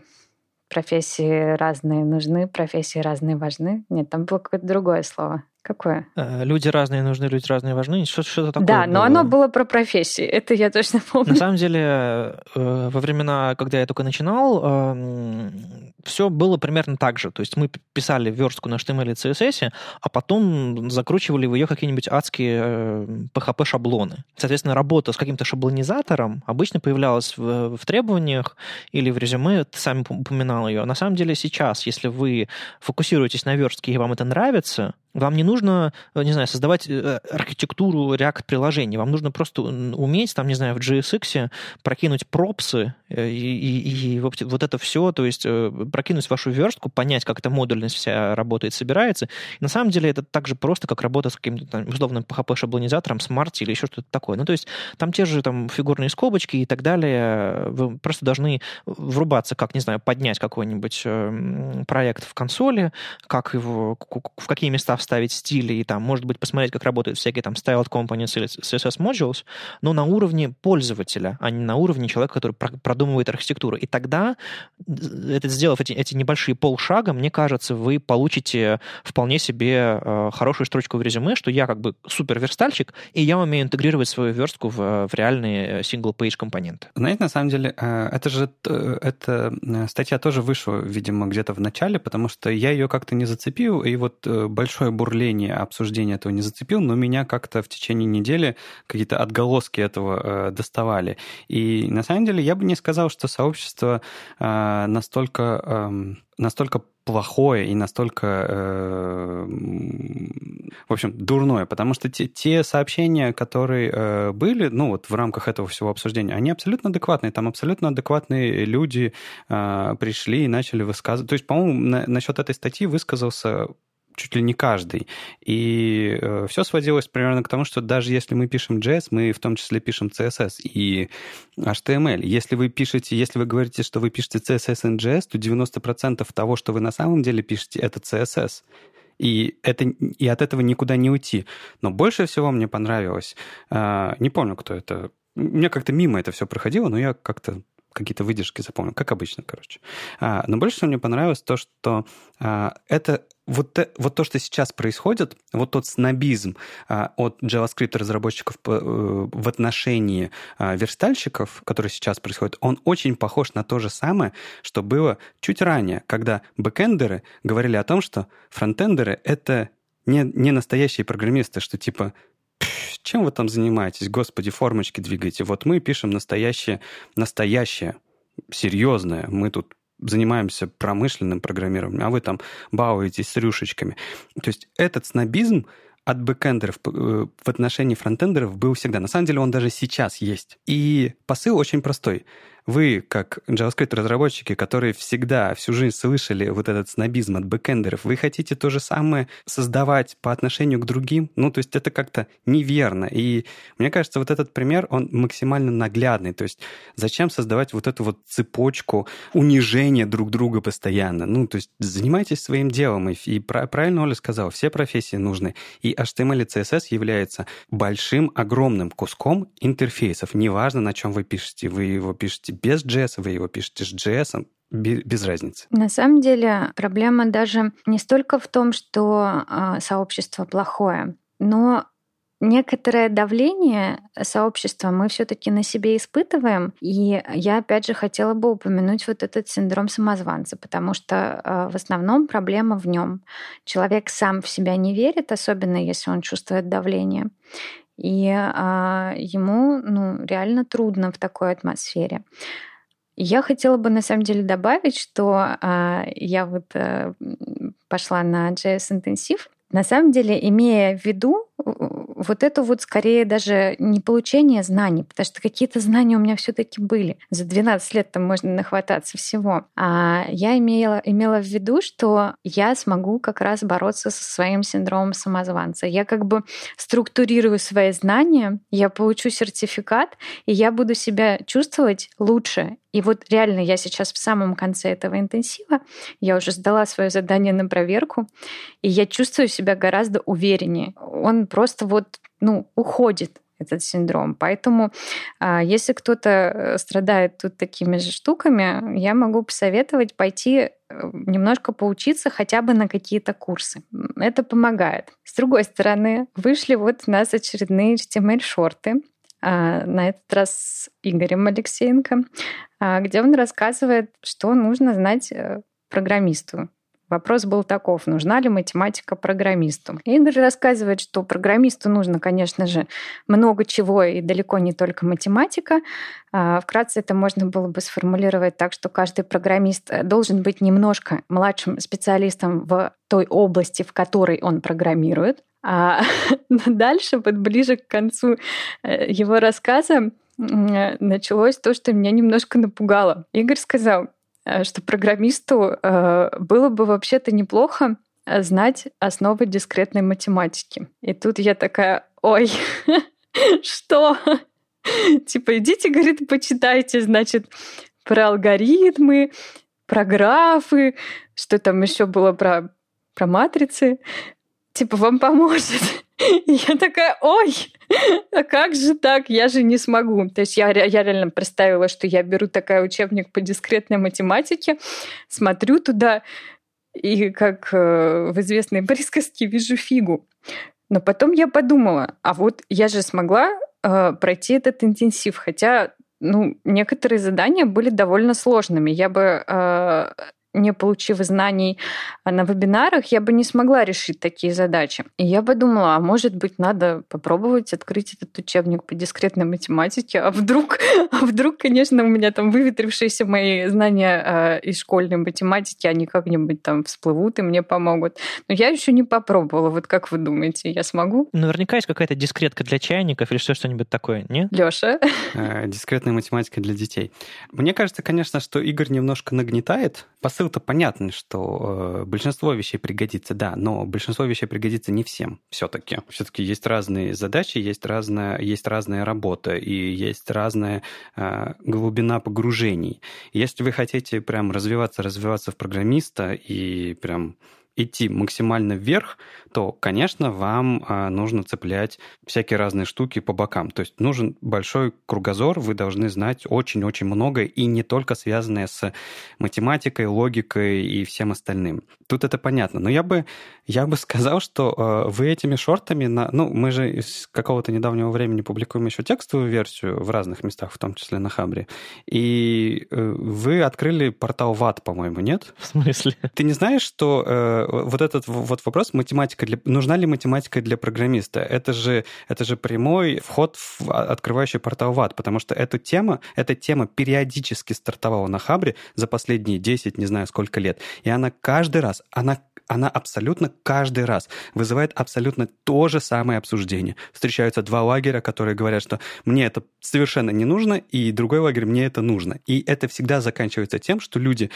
профессии разные нужны, профессии разные важны. Нет, там было какое-то другое слово. Какое? Э, люди разные нужны, люди разные важны. Что-то, что такое. Да, было. но оно было про профессии. Это я точно помню. На самом деле, э, во времена, когда я только начинал, эм, все было примерно так же. То есть мы писали верстку на HTML и CSS, а потом закручивали в ее какие-нибудь адские PHP-шаблоны. Э, Соответственно, работа с каким-то шаблонизатором обычно появлялась в, в требованиях или в резюме, ты сам упоминал ее. На самом деле сейчас, если вы фокусируетесь на верстке и вам это нравится, вам не нужно, э, не знаю, создавать э, архитектуру React-приложений. Вам нужно просто уметь, там, не знаю, в JSX прокинуть пропсы э, и, и, и вот, это все, то есть прокинуть вашу верстку, понять, как эта модульность вся работает, собирается. И на самом деле это так же просто, как работа с каким-то условным PHP-шаблонизатором, Smart или еще что-то такое. Ну, то есть там те же там фигурные скобочки и так далее. Вы просто должны врубаться, как, не знаю, поднять какой-нибудь проект в консоли, как его, в какие места вставить стили и там, может быть, посмотреть, как работают всякие там styled components или CSS modules, но на уровне пользователя, а не на уровне человека, который продумывает архитектуру. И тогда, это, сделав эти, эти небольшие полшага, мне кажется, вы получите вполне себе э, хорошую строчку в резюме, что я как бы супер верстальщик, и я умею интегрировать свою верстку в, в реальные single-page компоненты. Знаете, на самом деле, э, это же э, эта статья тоже вышла, видимо, где-то в начале, потому что я ее как-то не зацепил, и вот большое большое бурление обсуждения этого не зацепил, но меня как-то в течение недели какие-то отголоски этого э, доставали. И на самом деле я бы не сказал, что сообщество э, настолько, э, настолько плохое и настолько, э, в общем, дурное, потому что те, те сообщения, которые э, были, ну вот в рамках этого всего обсуждения, они абсолютно адекватные, там абсолютно адекватные люди э, пришли и начали высказывать. То есть, по-моему, на, насчет этой статьи высказался чуть ли не каждый. И э, все сводилось примерно к тому, что даже если мы пишем JS, мы в том числе пишем CSS и HTML. Если вы пишете, если вы говорите, что вы пишете CSS и JS, то 90% того, что вы на самом деле пишете, это CSS. И, это, и от этого никуда не уйти. Но больше всего мне понравилось, э, не помню, кто это, меня как-то мимо это все проходило, но я как-то какие-то выдержки запомнил, как обычно, короче. А, но больше всего мне понравилось то, что а, это вот, вот то, что сейчас происходит, вот тот снобизм а, от JavaScript-разработчиков э, в отношении а, верстальщиков, который сейчас происходит, он очень похож на то же самое, что было чуть ранее, когда бэкендеры говорили о том, что фронтендеры — это не, не настоящие программисты, что типа чем вы там занимаетесь? Господи, формочки двигаете. Вот мы пишем настоящее, настоящее, серьезное. Мы тут занимаемся промышленным программированием, а вы там бауетесь с рюшечками. То есть этот снобизм от бэкэндеров э, в отношении фронтендеров был всегда. На самом деле он даже сейчас есть. И посыл очень простой вы, как JavaScript-разработчики, которые всегда, всю жизнь слышали вот этот снобизм от бэкэндеров, вы хотите то же самое создавать по отношению к другим? Ну, то есть это как-то неверно. И мне кажется, вот этот пример, он максимально наглядный. То есть зачем создавать вот эту вот цепочку унижения друг друга постоянно? Ну, то есть занимайтесь своим делом. И, и правильно Оля сказала, все профессии нужны. И HTML и CSS является большим, огромным куском интерфейсов. Неважно, на чем вы пишете. Вы его пишете пишете без JS, вы его пишете с JS, без разницы. На самом деле проблема даже не столько в том, что э, сообщество плохое, но некоторое давление сообщества мы все-таки на себе испытываем. И я опять же хотела бы упомянуть вот этот синдром самозванца, потому что э, в основном проблема в нем. Человек сам в себя не верит, особенно если он чувствует давление. И а, ему ну, реально трудно в такой атмосфере. Я хотела бы на самом деле добавить, что а, я вот а, пошла на JS интенсив. На самом деле, имея в виду вот это вот скорее даже не получение знаний, потому что какие-то знания у меня все таки были. За 12 лет там можно нахвататься всего. А я имела, имела в виду, что я смогу как раз бороться со своим синдромом самозванца. Я как бы структурирую свои знания, я получу сертификат, и я буду себя чувствовать лучше. И вот реально я сейчас в самом конце этого интенсива, я уже сдала свое задание на проверку, и я чувствую себя гораздо увереннее. Он просто вот, ну, уходит этот синдром. Поэтому, а, если кто-то э, страдает тут такими же штуками, я могу посоветовать пойти э, немножко поучиться хотя бы на какие-то курсы. Это помогает. С другой стороны, вышли вот у нас очередные HTML-шорты. А, на этот раз с Игорем Алексеенко, а, где он рассказывает, что нужно знать э, программисту. Вопрос был таков, нужна ли математика программисту. Игорь рассказывает, что программисту нужно, конечно же, много чего и далеко не только математика. А, вкратце это можно было бы сформулировать так, что каждый программист э, должен быть немножко младшим специалистом в той области, в которой он программирует. А дальше, вот ближе к концу э, его рассказа, началось то, что меня немножко напугало. Игорь сказал, э, что программисту э, было бы вообще-то неплохо знать основы дискретной математики. И тут я такая, ой, что? Типа, идите, говорит, почитайте, значит, про алгоритмы, про графы, что там еще было про, про матрицы типа, вам поможет. И я такая, ой, а как же так? Я же не смогу. То есть я, я реально представила, что я беру такой учебник по дискретной математике, смотрю туда и, как э, в известной присказке, вижу фигу. Но потом я подумала, а вот я же смогла э, пройти этот интенсив, хотя ну, некоторые задания были довольно сложными. Я бы э, не получив знаний на вебинарах, я бы не смогла решить такие задачи. И я подумала, а может быть, надо попробовать открыть этот учебник по дискретной математике, а вдруг, а вдруг, конечно, у меня там выветрившиеся мои знания э, из школьной математики, они как-нибудь там всплывут и мне помогут. Но я еще не попробовала. Вот как вы думаете, я смогу? Наверняка есть какая-то дискретка для чайников или что-нибудь такое, не? Леша? Э, дискретная математика для детей. Мне кажется, конечно, что Игорь немножко нагнетает. Посыл посыл-то понятный, что э, большинство вещей пригодится, да, но большинство вещей пригодится не всем все-таки. Все-таки есть разные задачи, есть разная, есть разная работа и есть разная э, глубина погружений. Если вы хотите прям развиваться, развиваться в программиста и прям идти максимально вверх, то, конечно, вам а, нужно цеплять всякие разные штуки по бокам. То есть нужен большой кругозор, вы должны знать очень-очень много, и не только связанное с математикой, логикой и всем остальным. Тут это понятно. Но я бы, я бы сказал, что а, вы этими шортами... На, ну, мы же из какого-то недавнего времени публикуем еще текстовую версию в разных местах, в том числе на Хабре. И э, вы открыли портал ВАД, по-моему, нет? В смысле? Ты не знаешь, что э, вот этот вот вопрос математика для... Нужна ли математика для программиста? Это же, это же прямой вход в открывающий портал в ад, потому что эта тема, эта тема периодически стартовала на Хабре за последние 10, не знаю сколько лет. И она каждый раз, она она абсолютно каждый раз вызывает абсолютно то же самое обсуждение. Встречаются два лагеря, которые говорят, что мне это совершенно не нужно, и другой лагерь мне это нужно. И это всегда заканчивается тем, что люди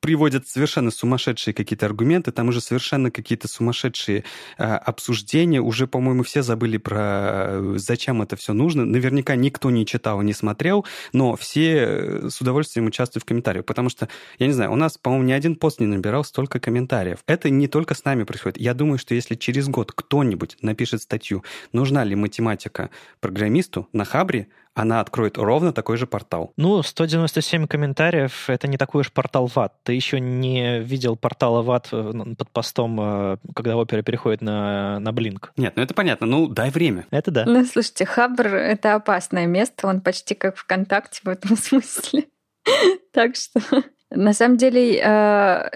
приводят совершенно сумасшедшие какие-то аргументы, там уже совершенно какие-то сумасшедшие э, обсуждения, уже, по-моему, все забыли про э, зачем это все нужно. Наверняка никто не читал, не смотрел, но все э, с удовольствием участвуют в комментариях, потому что, я не знаю, у нас, по-моему, ни один пост не набирал столько комментариев. Это не только с нами происходит. Я думаю, что если через год кто-нибудь напишет статью, нужна ли математика программисту на Хабре, она откроет ровно такой же портал. Ну, 197 комментариев — это не такой уж портал ВАД. Ты еще не видел портала ВАД э, под постом, э, когда опера переходит на, на Блинк. Нет, ну это понятно. Ну, дай время. Это да. Ну, слушайте, Хабр — это опасное место. Он почти как ВКонтакте в этом смысле. Так что, на самом деле, э,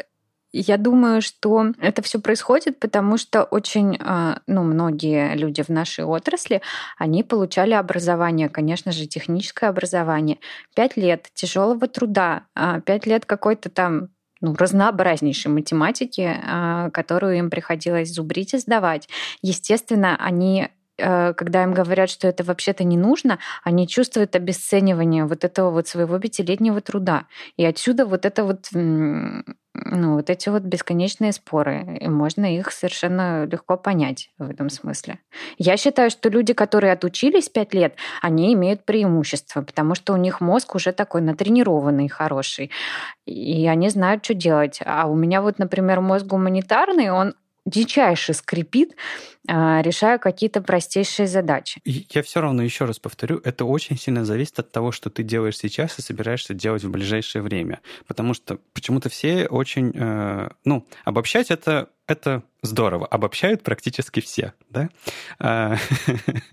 я думаю, что это все происходит, потому что очень, а, ну, многие люди в нашей отрасли, они получали образование, конечно же, техническое образование. Пять лет тяжелого труда, а, пять лет какой-то там ну, разнообразнейшей математики, а, которую им приходилось зубрить и сдавать. Естественно, они когда им говорят, что это вообще-то не нужно, они чувствуют обесценивание вот этого вот своего пятилетнего труда. И отсюда вот это вот ну, вот эти вот бесконечные споры, и можно их совершенно легко понять в этом смысле. Я считаю, что люди, которые отучились пять лет, они имеют преимущество, потому что у них мозг уже такой натренированный, хороший, и они знают, что делать. А у меня вот, например, мозг гуманитарный, он дичайше скрипит, а, решая какие-то простейшие задачи. Я все равно еще раз повторю, это очень сильно зависит от того, что ты делаешь сейчас и собираешься делать в ближайшее время. Потому что почему-то все очень... Э, ну, обобщать это это здорово. Обобщают практически все, да? А,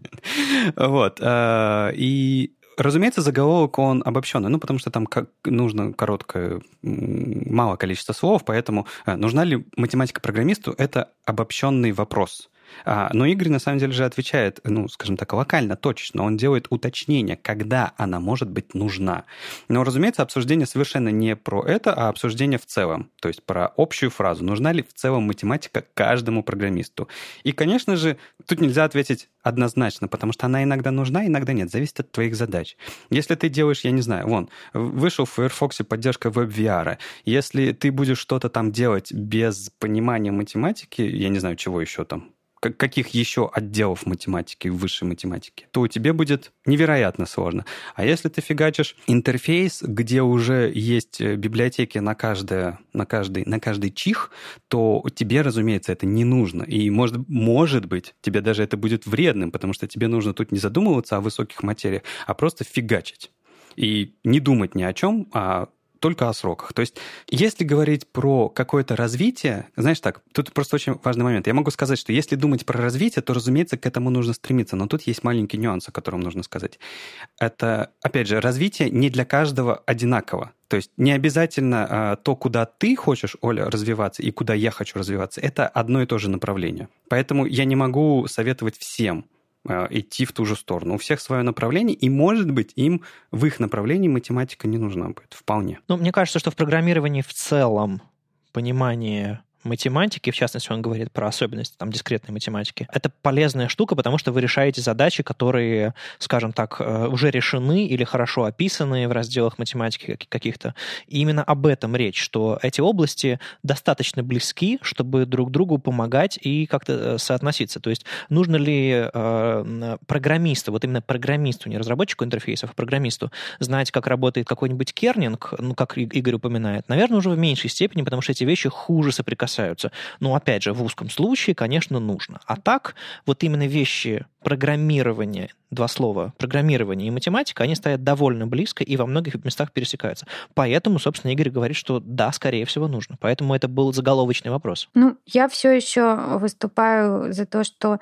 вот. А, и Разумеется, заголовок он обобщенный, ну, потому что там как нужно короткое, мало количество слов, поэтому э, нужна ли математика программисту, это обобщенный вопрос. А, но Игорь, на самом деле, же отвечает, ну, скажем так, локально, точечно. Он делает уточнение, когда она может быть нужна. Но, разумеется, обсуждение совершенно не про это, а обсуждение в целом. То есть про общую фразу. Нужна ли в целом математика каждому программисту? И, конечно же, тут нельзя ответить однозначно, потому что она иногда нужна, иногда нет. Зависит от твоих задач. Если ты делаешь, я не знаю, вон, вышел в Firefox поддержка веб-VR. Если ты будешь что-то там делать без понимания математики, я не знаю, чего еще там, каких еще отделов математики, высшей математики, то у тебя будет невероятно сложно. А если ты фигачишь интерфейс, где уже есть э, библиотеки на, каждое, на, каждый, на каждый чих, то тебе, разумеется, это не нужно. И может, может быть, тебе даже это будет вредным, потому что тебе нужно тут не задумываться о высоких материях, а просто фигачить и не думать ни о чем, а только о сроках. То есть, если говорить про какое-то развитие, знаешь так, тут просто очень важный момент. Я могу сказать, что если думать про развитие, то, разумеется, к этому нужно стремиться. Но тут есть маленький нюанс, о котором нужно сказать. Это, опять же, развитие не для каждого одинаково. То есть не обязательно а, то, куда ты хочешь, Оля, развиваться, и куда я хочу развиваться, это одно и то же направление. Поэтому я не могу советовать всем Э, идти в ту же сторону. У всех свое направление, и, может быть, им в их направлении математика не нужна будет. Вполне. Ну, мне кажется, что в программировании в целом понимание математики, в частности, он говорит про особенности там, дискретной математики, это полезная штука, потому что вы решаете задачи, которые, скажем так, э, уже решены или хорошо описаны в разделах математики каких-то. И именно об этом речь, что эти области достаточно близки, чтобы друг другу помогать и как-то э, соотноситься. То есть нужно ли э, программисту, вот именно программисту, не разработчику интерфейсов, а программисту, знать, как работает какой-нибудь кернинг, ну, как Игорь упоминает, наверное, уже в меньшей степени, потому что эти вещи хуже соприкасаются касаются. Но, опять же, в узком случае, конечно, нужно. А так, вот именно вещи программирования, два слова, программирование и математика, они стоят довольно близко и во многих местах пересекаются. Поэтому, собственно, Игорь говорит, что да, скорее всего, нужно. Поэтому это был заголовочный вопрос. Ну, я все еще выступаю за то, что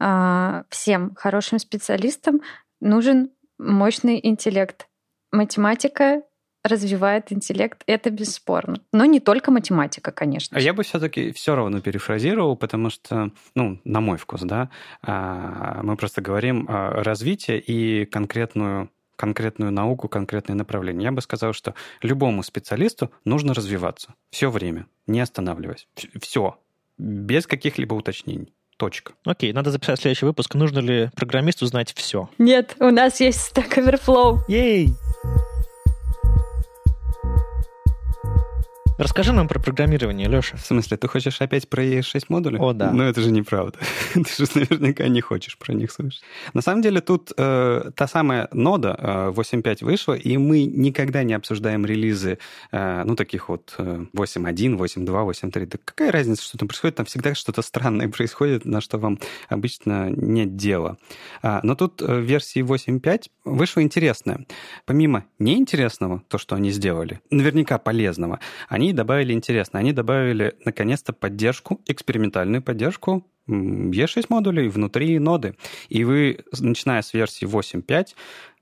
э, всем хорошим специалистам нужен мощный интеллект. Математика развивает интеллект, это бесспорно. Но не только математика, конечно. А я бы все-таки все равно перефразировал, потому что, ну, на мой вкус, да, а, мы просто говорим о развитии и конкретную конкретную науку, конкретное направление. Я бы сказал, что любому специалисту нужно развиваться все время, не останавливаясь. Все, без каких-либо уточнений. Точка. Окей, надо записать следующий выпуск. Нужно ли программисту знать все? Нет, у нас есть Stack Overflow. Ей! Расскажи нам про программирование, Леша. В смысле, ты хочешь опять про E6 модули? О, да. Ну, это же неправда. ты же наверняка не хочешь про них слышать. На самом деле, тут э, та самая нода э, 8.5 вышла, и мы никогда не обсуждаем релизы, э, ну, таких вот э, 8.1, 8.2, 8.3. Да какая разница, что там происходит? Там всегда что-то странное происходит, на что вам обычно нет дела. А, но тут э, в версии 8.5 вышло интересное. Помимо неинтересного, то, что они сделали, наверняка полезного, они добавили интересно. Они добавили, наконец-то, поддержку, экспериментальную поддержку E6 модулей внутри ноды. И вы, начиная с версии 8.5,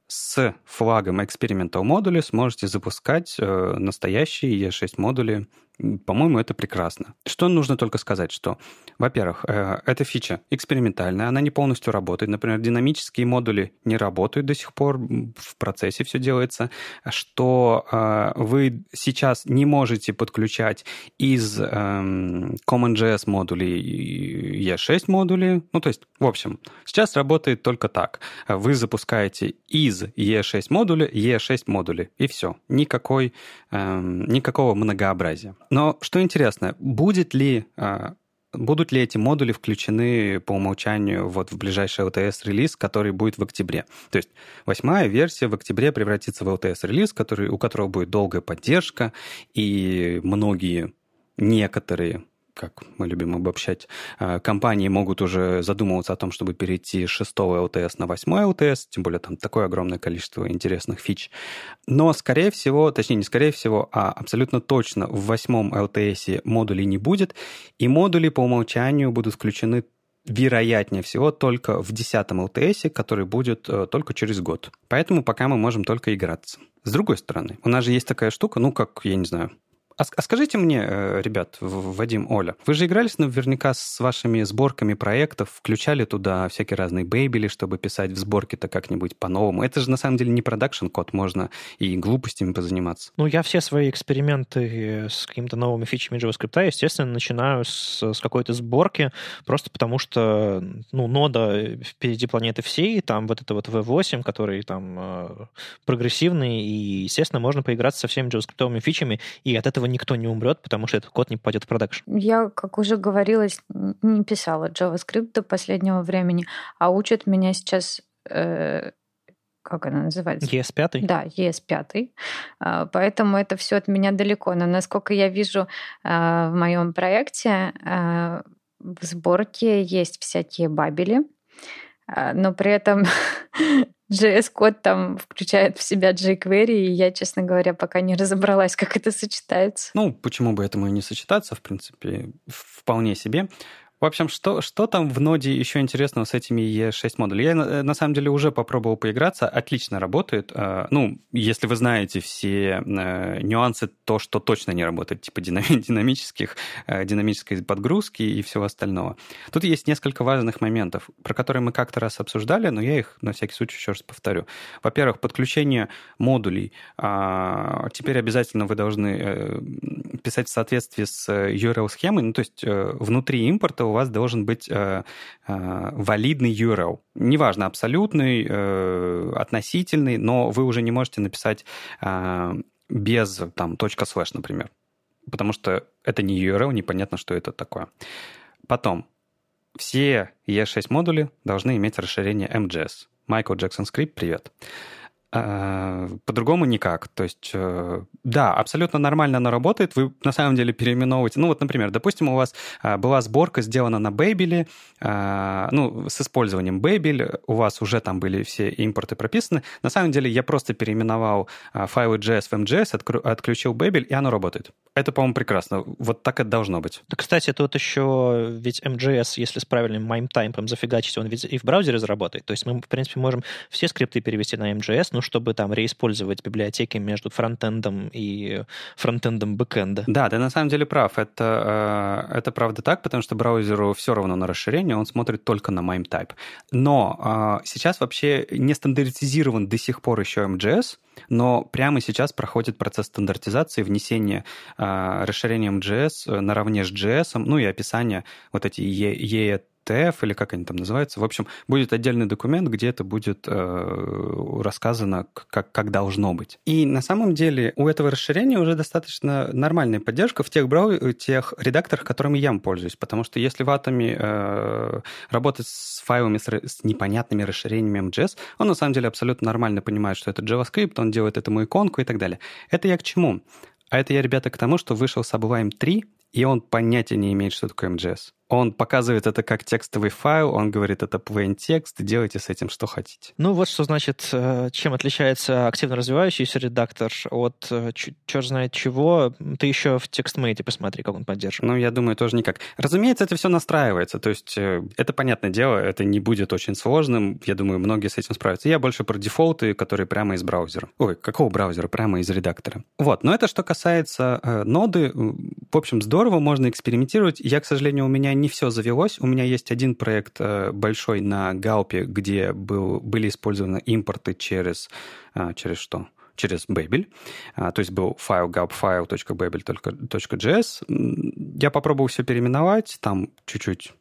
с флагом Experimental модули сможете запускать э, настоящие E6 модули По-моему, это прекрасно. Что нужно только сказать, что, во-первых, э, эта фича экспериментальная, она не полностью работает. Например, динамические модули не работают до сих пор, в процессе все делается, что э, вы сейчас не можете подключать из эм, CommonJS модулей E6 модули. Ну, то есть, в общем, сейчас работает только так. Вы запускаете из E6 модуля E6 модули, и все. Никакой, эм, никакого многообразия. Но что интересно, будет ли а, будут ли эти модули включены по умолчанию вот в ближайший LTS-релиз, который будет в октябре. То есть восьмая версия в октябре превратится в LTS-релиз, который, у которого будет долгая поддержка, и многие, некоторые как мы любим обобщать, э, компании могут уже задумываться о том, чтобы перейти с 6 LTS на 8 LTS, тем более там такое огромное количество интересных фич. Но, скорее всего, точнее, не скорее всего, а абсолютно точно в 8 LTS модулей не будет, и модули по умолчанию будут включены вероятнее всего только в 10 LTS, который будет э, только через год. Поэтому пока мы можем только играться. С другой стороны, у нас же есть такая штука, ну, как, я не знаю, а, а скажите мне, э, ребят, Вадим, Оля, вы же игрались наверняка с вашими сборками проектов, включали туда всякие разные Babel и, чтобы писать в сборке-то как-нибудь по-новому. Это же на самом деле не production-код, можно и глупостями позаниматься. Ну, я все свои эксперименты с какими-то новыми фичами JavaScript, естественно, начинаю с, с какой-то сборки, просто потому что, ну, нода впереди планеты всей, там вот это вот V8, который там э, прогрессивный, и, естественно, можно поиграться со всеми JavaScript фичами, и от этого этого никто не умрет, потому что этот код не попадет в продакшн. Я, как уже говорилось, не писала JavaScript до последнего времени, а учат меня сейчас э, как она называется? ES5? Да, ES5. А, поэтому это все от меня далеко. Но насколько я вижу а, в моем проекте, а, в сборке есть всякие бабели, но при этом JS-код там включает в себя jQuery, и я, честно говоря, пока не разобралась, как это сочетается. Ну, почему бы этому и не сочетаться, в принципе, вполне себе. В общем, что, что там в ноде еще интересного с этими E6 модулями? Я, э, на самом деле, уже попробовал поиграться. Отлично работает. Э, ну, если вы знаете все э, нюансы, то, что точно не работает, типа динамических, динамической подгрузки и всего остального. Тут есть несколько важных моментов, про которые мы как-то раз обсуждали, но я их на всякий случай еще раз повторю. Во-первых, подключение модулей. А, теперь обязательно вы должны писать в соответствии с URL-схемой, ну, то есть внутри импорта у вас должен быть э, э, валидный URL. Неважно, абсолютный, э, относительный, но вы уже не можете написать э, без там точка слэш, например. Потому что это не URL, непонятно, что это такое. Потом, все E6 модули должны иметь расширение MJS. Майкл Джексон Скрипт, привет. А, по-другому никак. То есть, э, да, абсолютно нормально она работает. Вы на самом деле переименовываете. Ну вот, например, допустим, у вас а, была сборка сделана на а, ну, с использованием Babel, у вас уже там были все импорты прописаны. На самом деле я просто переименовал файлы JS в MJS, отключил Babel, и оно работает. Это, по-моему, прекрасно. Вот так это должно быть. Да, кстати, тут еще ведь MJS, если с правильным MIME-type ом зафигачить, он ведь и в браузере заработает. То есть мы, в принципе, можем все скрипты перевести на MJS, ну, чтобы там реиспользовать библиотеки между фронтендом и фронтендом бэкенда. Да, ты на самом деле прав. Это, э, это правда так, потому что браузеру все равно на расширение, он смотрит только на MIME type. Но э, сейчас вообще не стандартизирован до сих пор еще MJS, но прямо сейчас проходит процесс стандартизации, внесения э, расширения MJS наравне с JS, ну и описания вот эти EE TF или как они там называются. В общем, будет отдельный документ, где это будет э, рассказано, как, как должно быть. И на самом деле у этого расширения уже достаточно нормальная поддержка в тех, брау... тех редакторах, которыми я пользуюсь. Потому что если в Atom э, работать с файлами с, с непонятными расширениями MJS, он на самом деле абсолютно нормально понимает, что это JavaScript, он делает этому иконку и так далее. Это я к чему? А это я, ребята, к тому, что вышел Sublime 3, и он понятия не имеет, что такое MJS. Он показывает это как текстовый файл, он говорит, это plain текст, делайте с этим что хотите. Ну вот что значит, э, чем отличается активно развивающийся редактор от э, черт знает чего. Ты еще в TextMate посмотри, как он поддерживает. Ну, я думаю, тоже никак. Разумеется, это все настраивается, то есть э, это понятное дело, это не будет очень сложным, я думаю, многие с этим справятся. Я больше про дефолты, которые прямо из браузера. Ой, какого браузера? Прямо из редактора. Вот, но это что касается ноды. В общем, здорово, можно экспериментировать. Я, к сожалению, у меня не все завелось. У меня есть один проект э, большой на Гаупе, где был, были использованы импорты через... Э, через что? через Babel. А, то есть был файл gulp.babel.js. Я попробовал все переименовать, там чуть-чуть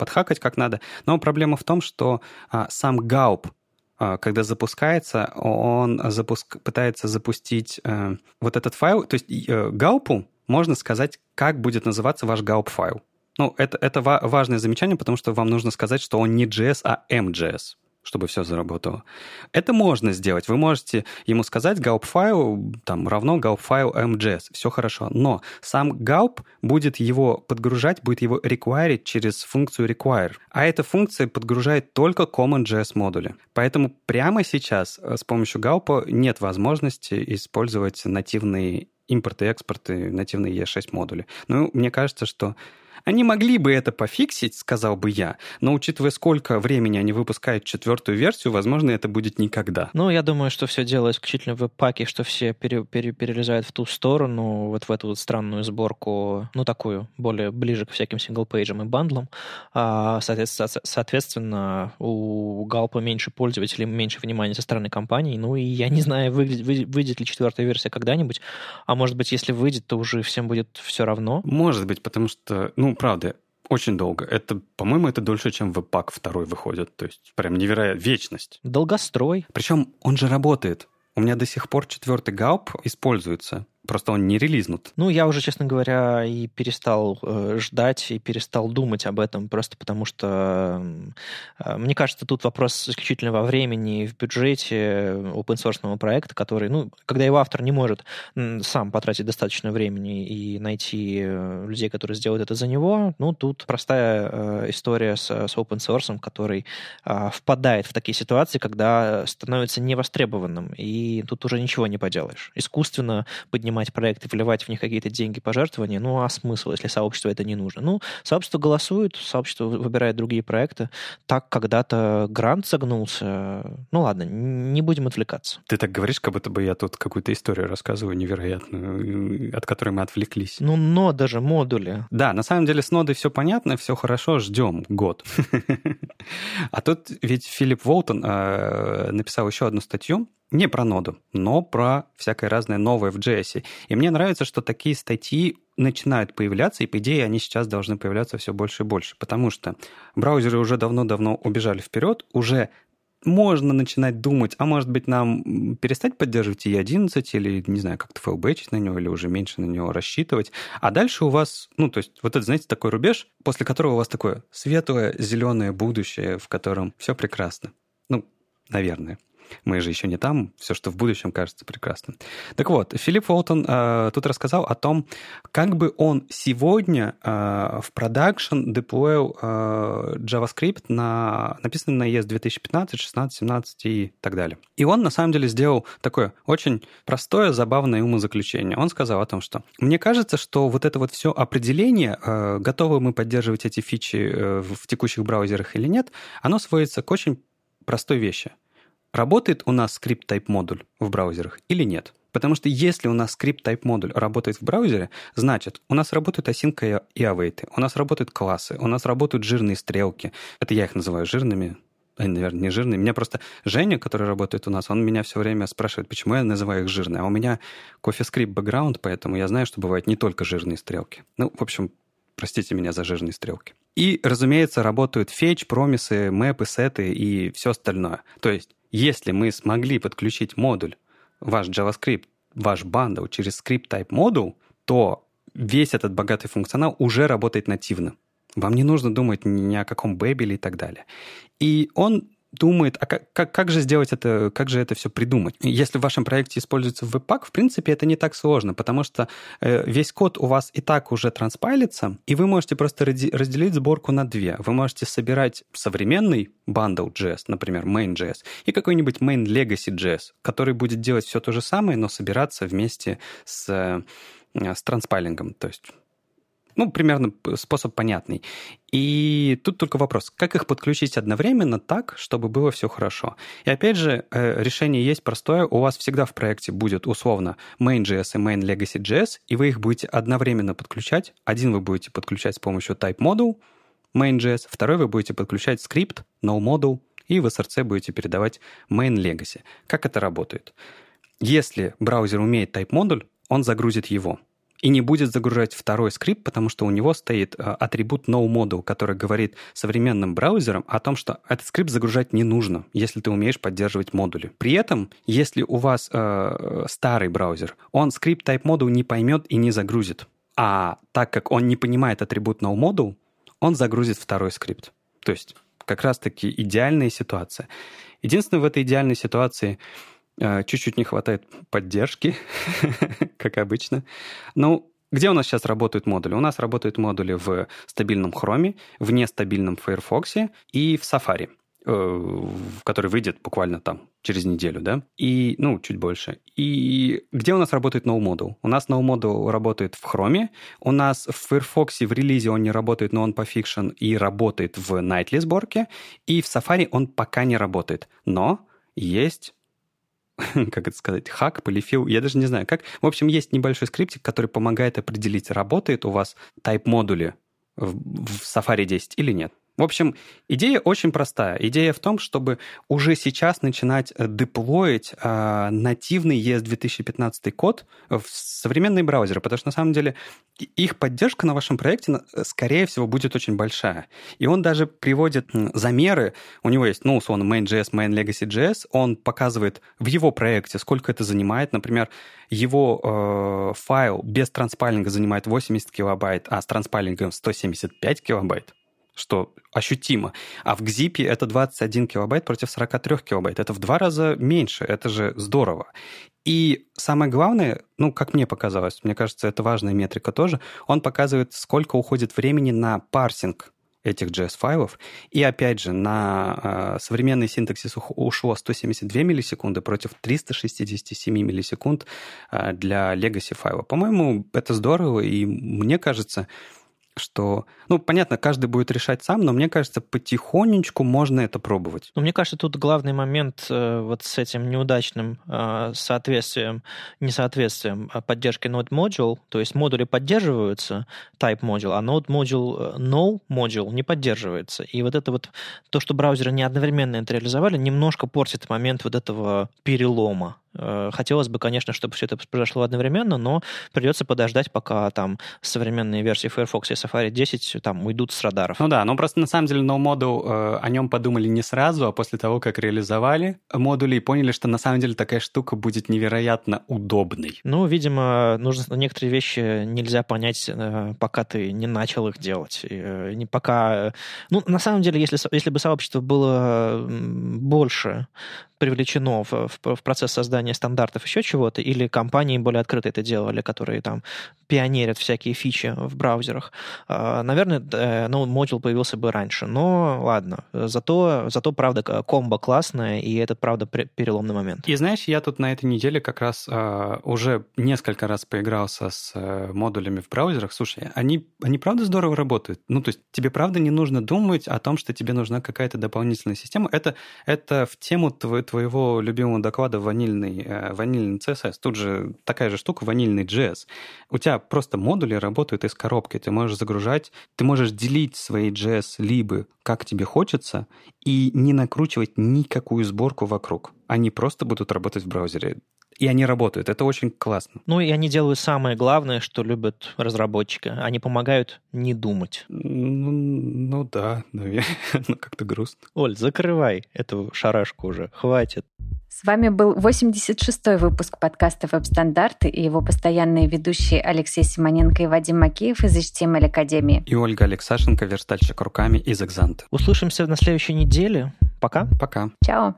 подхакать как надо. Но проблема в том, что а, сам Gaup, а, когда запускается, он запуск... пытается запустить а, вот этот файл. То есть Гаупу можно сказать, как будет называться ваш Gaup файл. Ну, это, это важное замечание, потому что вам нужно сказать, что он не JS, а MJS чтобы все заработало. Это можно сделать. Вы можете ему сказать gaup файл там равно gaup файл mjs. Все хорошо. Но сам gaup будет его подгружать, будет его require через функцию require. А эта функция подгружает только common.js модули. Поэтому прямо сейчас э, с помощью gaup нет возможности использовать нативные импорты и экспорты нативные E6 модули. Ну, мне кажется, что они могли бы это пофиксить, сказал бы я, но учитывая, сколько времени они выпускают четвертую версию, возможно, это будет никогда. Ну, я думаю, что все дело исключительно в паке, что все пере, пере, перелезают в ту сторону, вот в эту вот странную сборку, ну, такую, более ближе к всяким синглпейджам и бандлам. А, соответственно, соответственно, у Галпа меньше пользователей, меньше внимания со стороны компаний. Ну, и я не знаю, выйдет, выйдет ли четвертая версия когда-нибудь, а может быть, если выйдет, то уже всем будет все равно. Может быть, потому что, ну, правда, очень долго. Это, по-моему, это дольше, чем веб-пак второй выходит. То есть прям невероятно. Вечность. Долгострой. Причем он же работает. У меня до сих пор четвертый галп используется. Просто он не релизнут. Ну, я уже, честно говоря, и перестал э, ждать, и перестал думать об этом, просто потому что, э, мне кажется, тут вопрос исключительно во времени и в бюджете open source проекта, который, ну, когда его автор не может сам потратить достаточно времени и найти э, людей, которые сделают это за него, ну, тут простая э, история с, с open source, который э, впадает в такие ситуации, когда становится невостребованным, и тут уже ничего не поделаешь. Искусственно поднимать поднимать проекты, вливать в них какие-то деньги, пожертвования, ну а смысл, если сообщество это не нужно? Ну, сообщество голосует, сообщество выбирает другие проекты. Так когда-то грант загнулся. Ну ладно, не будем отвлекаться. Ты так говоришь, как будто бы я тут какую-то историю рассказываю невероятную, от которой мы отвлеклись. Ну, но даже модули. Да, на самом деле с нодой все понятно, все хорошо, ждем год. А тут ведь Филипп Волтон э, написал еще одну статью, не про ноду, но про всякое разное новое в JS. И мне нравится, что такие статьи начинают появляться, и, по идее, они сейчас должны появляться все больше и больше, потому что браузеры уже давно-давно убежали вперед, уже можно начинать думать, а может быть нам перестать поддерживать E11 или, не знаю, как-то флбэчить на него или уже меньше на него рассчитывать. А дальше у вас, ну, то есть вот это, знаете, такой рубеж, после которого у вас такое светлое, зеленое будущее, в котором все прекрасно. Ну, наверное. Мы же еще не там, все, что в будущем, кажется прекрасным. Так вот, Филипп Фолтон э, тут рассказал о том, как бы он сегодня э, в продакшн деплоил э, JavaScript, на, написанный на ES 2015, 16, 17 и так далее. И он, на самом деле, сделал такое очень простое, забавное умозаключение. Он сказал о том, что мне кажется, что вот это вот все определение, э, готовы мы поддерживать эти фичи э, в текущих браузерах или нет, оно сводится к очень простой вещи – Работает у нас скрипт type модуль в браузерах или нет? Потому что если у нас скрипт type модуль работает в браузере, значит, у нас работают осинка и await, у нас работают классы, у нас работают жирные стрелки. Это я их называю жирными, они, наверное, не жирные. Меня просто Женя, который работает у нас, он меня все время спрашивает, почему я называю их жирные. А у меня кофе-скрипт бэкграунд, поэтому я знаю, что бывают не только жирные стрелки. Ну, в общем, простите меня за жирные стрелки. И, разумеется, работают фетч, промисы, мэпы, сеты и все остальное. То есть если мы смогли подключить модуль, ваш JavaScript, ваш bundle через script type модуль, то весь этот богатый функционал уже работает нативно. Вам не нужно думать ни о каком бэбеле и так далее. И он думает, а как, как, как же сделать это, как же это все придумать? Если в вашем проекте используется Webpack, в принципе, это не так сложно, потому что э, весь код у вас и так уже транспайлится, и вы можете просто разделить сборку на две. Вы можете собирать современный bundle.js, например, main.js, и какой-нибудь main legacy.js, который будет делать все то же самое, но собираться вместе с, э, с транспайлингом. То есть ну, примерно способ понятный. И тут только вопрос, как их подключить одновременно так, чтобы было все хорошо. И опять же, э, решение есть простое. У вас всегда в проекте будет условно main.js и main legacy.js, и вы их будете одновременно подключать. Один вы будете подключать с помощью type module main.js, второй вы будете подключать скрипт no module, и в SRC будете передавать main legacy. Как это работает? Если браузер умеет type модуль, он загрузит его – и не будет загружать второй скрипт, потому что у него стоит э, атрибут noModule, который говорит современным браузерам о том, что этот скрипт загружать не нужно, если ты умеешь поддерживать модули. При этом, если у вас э, старый браузер, он скрипт type module не поймет и не загрузит. А так как он не понимает атрибут noModule, он загрузит второй скрипт. То есть как раз-таки идеальная ситуация. Единственное в этой идеальной ситуации чуть-чуть не хватает поддержки, как обычно. Ну, где у нас сейчас работают модули? У нас работают модули в стабильном Chrome, в нестабильном Firefox и в Safari, э, который выйдет буквально там через неделю, да? И, ну, чуть больше. И где у нас работает NoModule? У нас NoModule работает в Chrome, у нас в Firefox в релизе он не работает, но он пофикшен и работает в Nightly сборке, и в Safari он пока не работает. Но есть как это сказать, хак, полифил, я даже не знаю как. В общем, есть небольшой скриптик, который помогает определить, работает у вас type module ли в, в Safari 10 или нет. В общем, идея очень простая. Идея в том, чтобы уже сейчас начинать э, деплоить э, нативный ES 2015 код в современные браузеры, потому что на самом деле их поддержка на вашем проекте, скорее всего, будет очень большая. И он даже приводит замеры. У него есть, ну, условно, main.js, main legacy.js. Он показывает в его проекте, сколько это занимает. Например, его э, файл без транспайлинга занимает 80 килобайт, а с транспайлингом 175 килобайт что ощутимо. А в GZIP это 21 килобайт против 43 килобайт. Это в два раза меньше. Это же здорово. И самое главное, ну, как мне показалось, мне кажется, это важная метрика тоже, он показывает, сколько уходит времени на парсинг этих JS-файлов. И опять же, на э, современный синтаксис ушло 172 миллисекунды против 367 миллисекунд э, для legacy файла. По-моему, это здорово, и мне кажется, что, ну, понятно, каждый будет решать сам, но мне кажется, потихонечку можно это пробовать. Ну, мне кажется, тут главный момент э, вот с этим неудачным э, соответствием, несоответствием э, поддержки Node Module, то есть модули поддерживаются, type module, а Node Module, no module не поддерживается. И вот это вот, то, что браузеры не одновременно это реализовали, немножко портит момент вот этого перелома. Э, хотелось бы, конечно, чтобы все это произошло одновременно, но придется подождать, пока там современные версии Firefox и Safari 10 там уйдут с радаров. Ну да, но просто на самом деле No Model э, о нем подумали не сразу, а после того, как реализовали модули и поняли, что на самом деле такая штука будет невероятно удобной. Ну, видимо, нужно некоторые вещи нельзя понять, э, пока ты не начал их делать. Не пока... Ну, на самом деле, если, если бы сообщество было больше привлечено в, в, в процесс создания стандартов еще чего-то, или компании более открыто это делали, которые там пионерят всякие фичи в браузерах. А, наверное, ну, модуль появился бы раньше. Но ладно. Зато, зато правда, комбо классная, и это, правда, переломный момент. И знаешь, я тут на этой неделе как раз э, уже несколько раз поигрался с э, модулями в браузерах. Слушай, они, они правда здорово работают. Ну, то есть тебе правда не нужно думать о том, что тебе нужна какая-то дополнительная система. Это, это в тему твоего твоего любимого доклада ванильный, э, ванильный CSS. Тут же такая же штука, ванильный JS. У тебя просто модули работают из коробки. Ты можешь загружать, ты можешь делить свои JS либо как тебе хочется и не накручивать никакую сборку вокруг. Они просто будут работать в браузере и они работают. Это очень классно. Ну и они делают самое главное, что любят разработчики. Они помогают не думать. Ну, ну да, наверное. ну как-то грустно. Оль, закрывай эту шарашку уже. Хватит. С вами был 86-й выпуск подкаста «Веб-стандарты» и его постоянные ведущие Алексей Симоненко и Вадим Макеев из HTML Академии. И Ольга Алексашенко, верстальщик руками из «Экзанта». Услышимся на следующей неделе. Пока. Пока. Чао.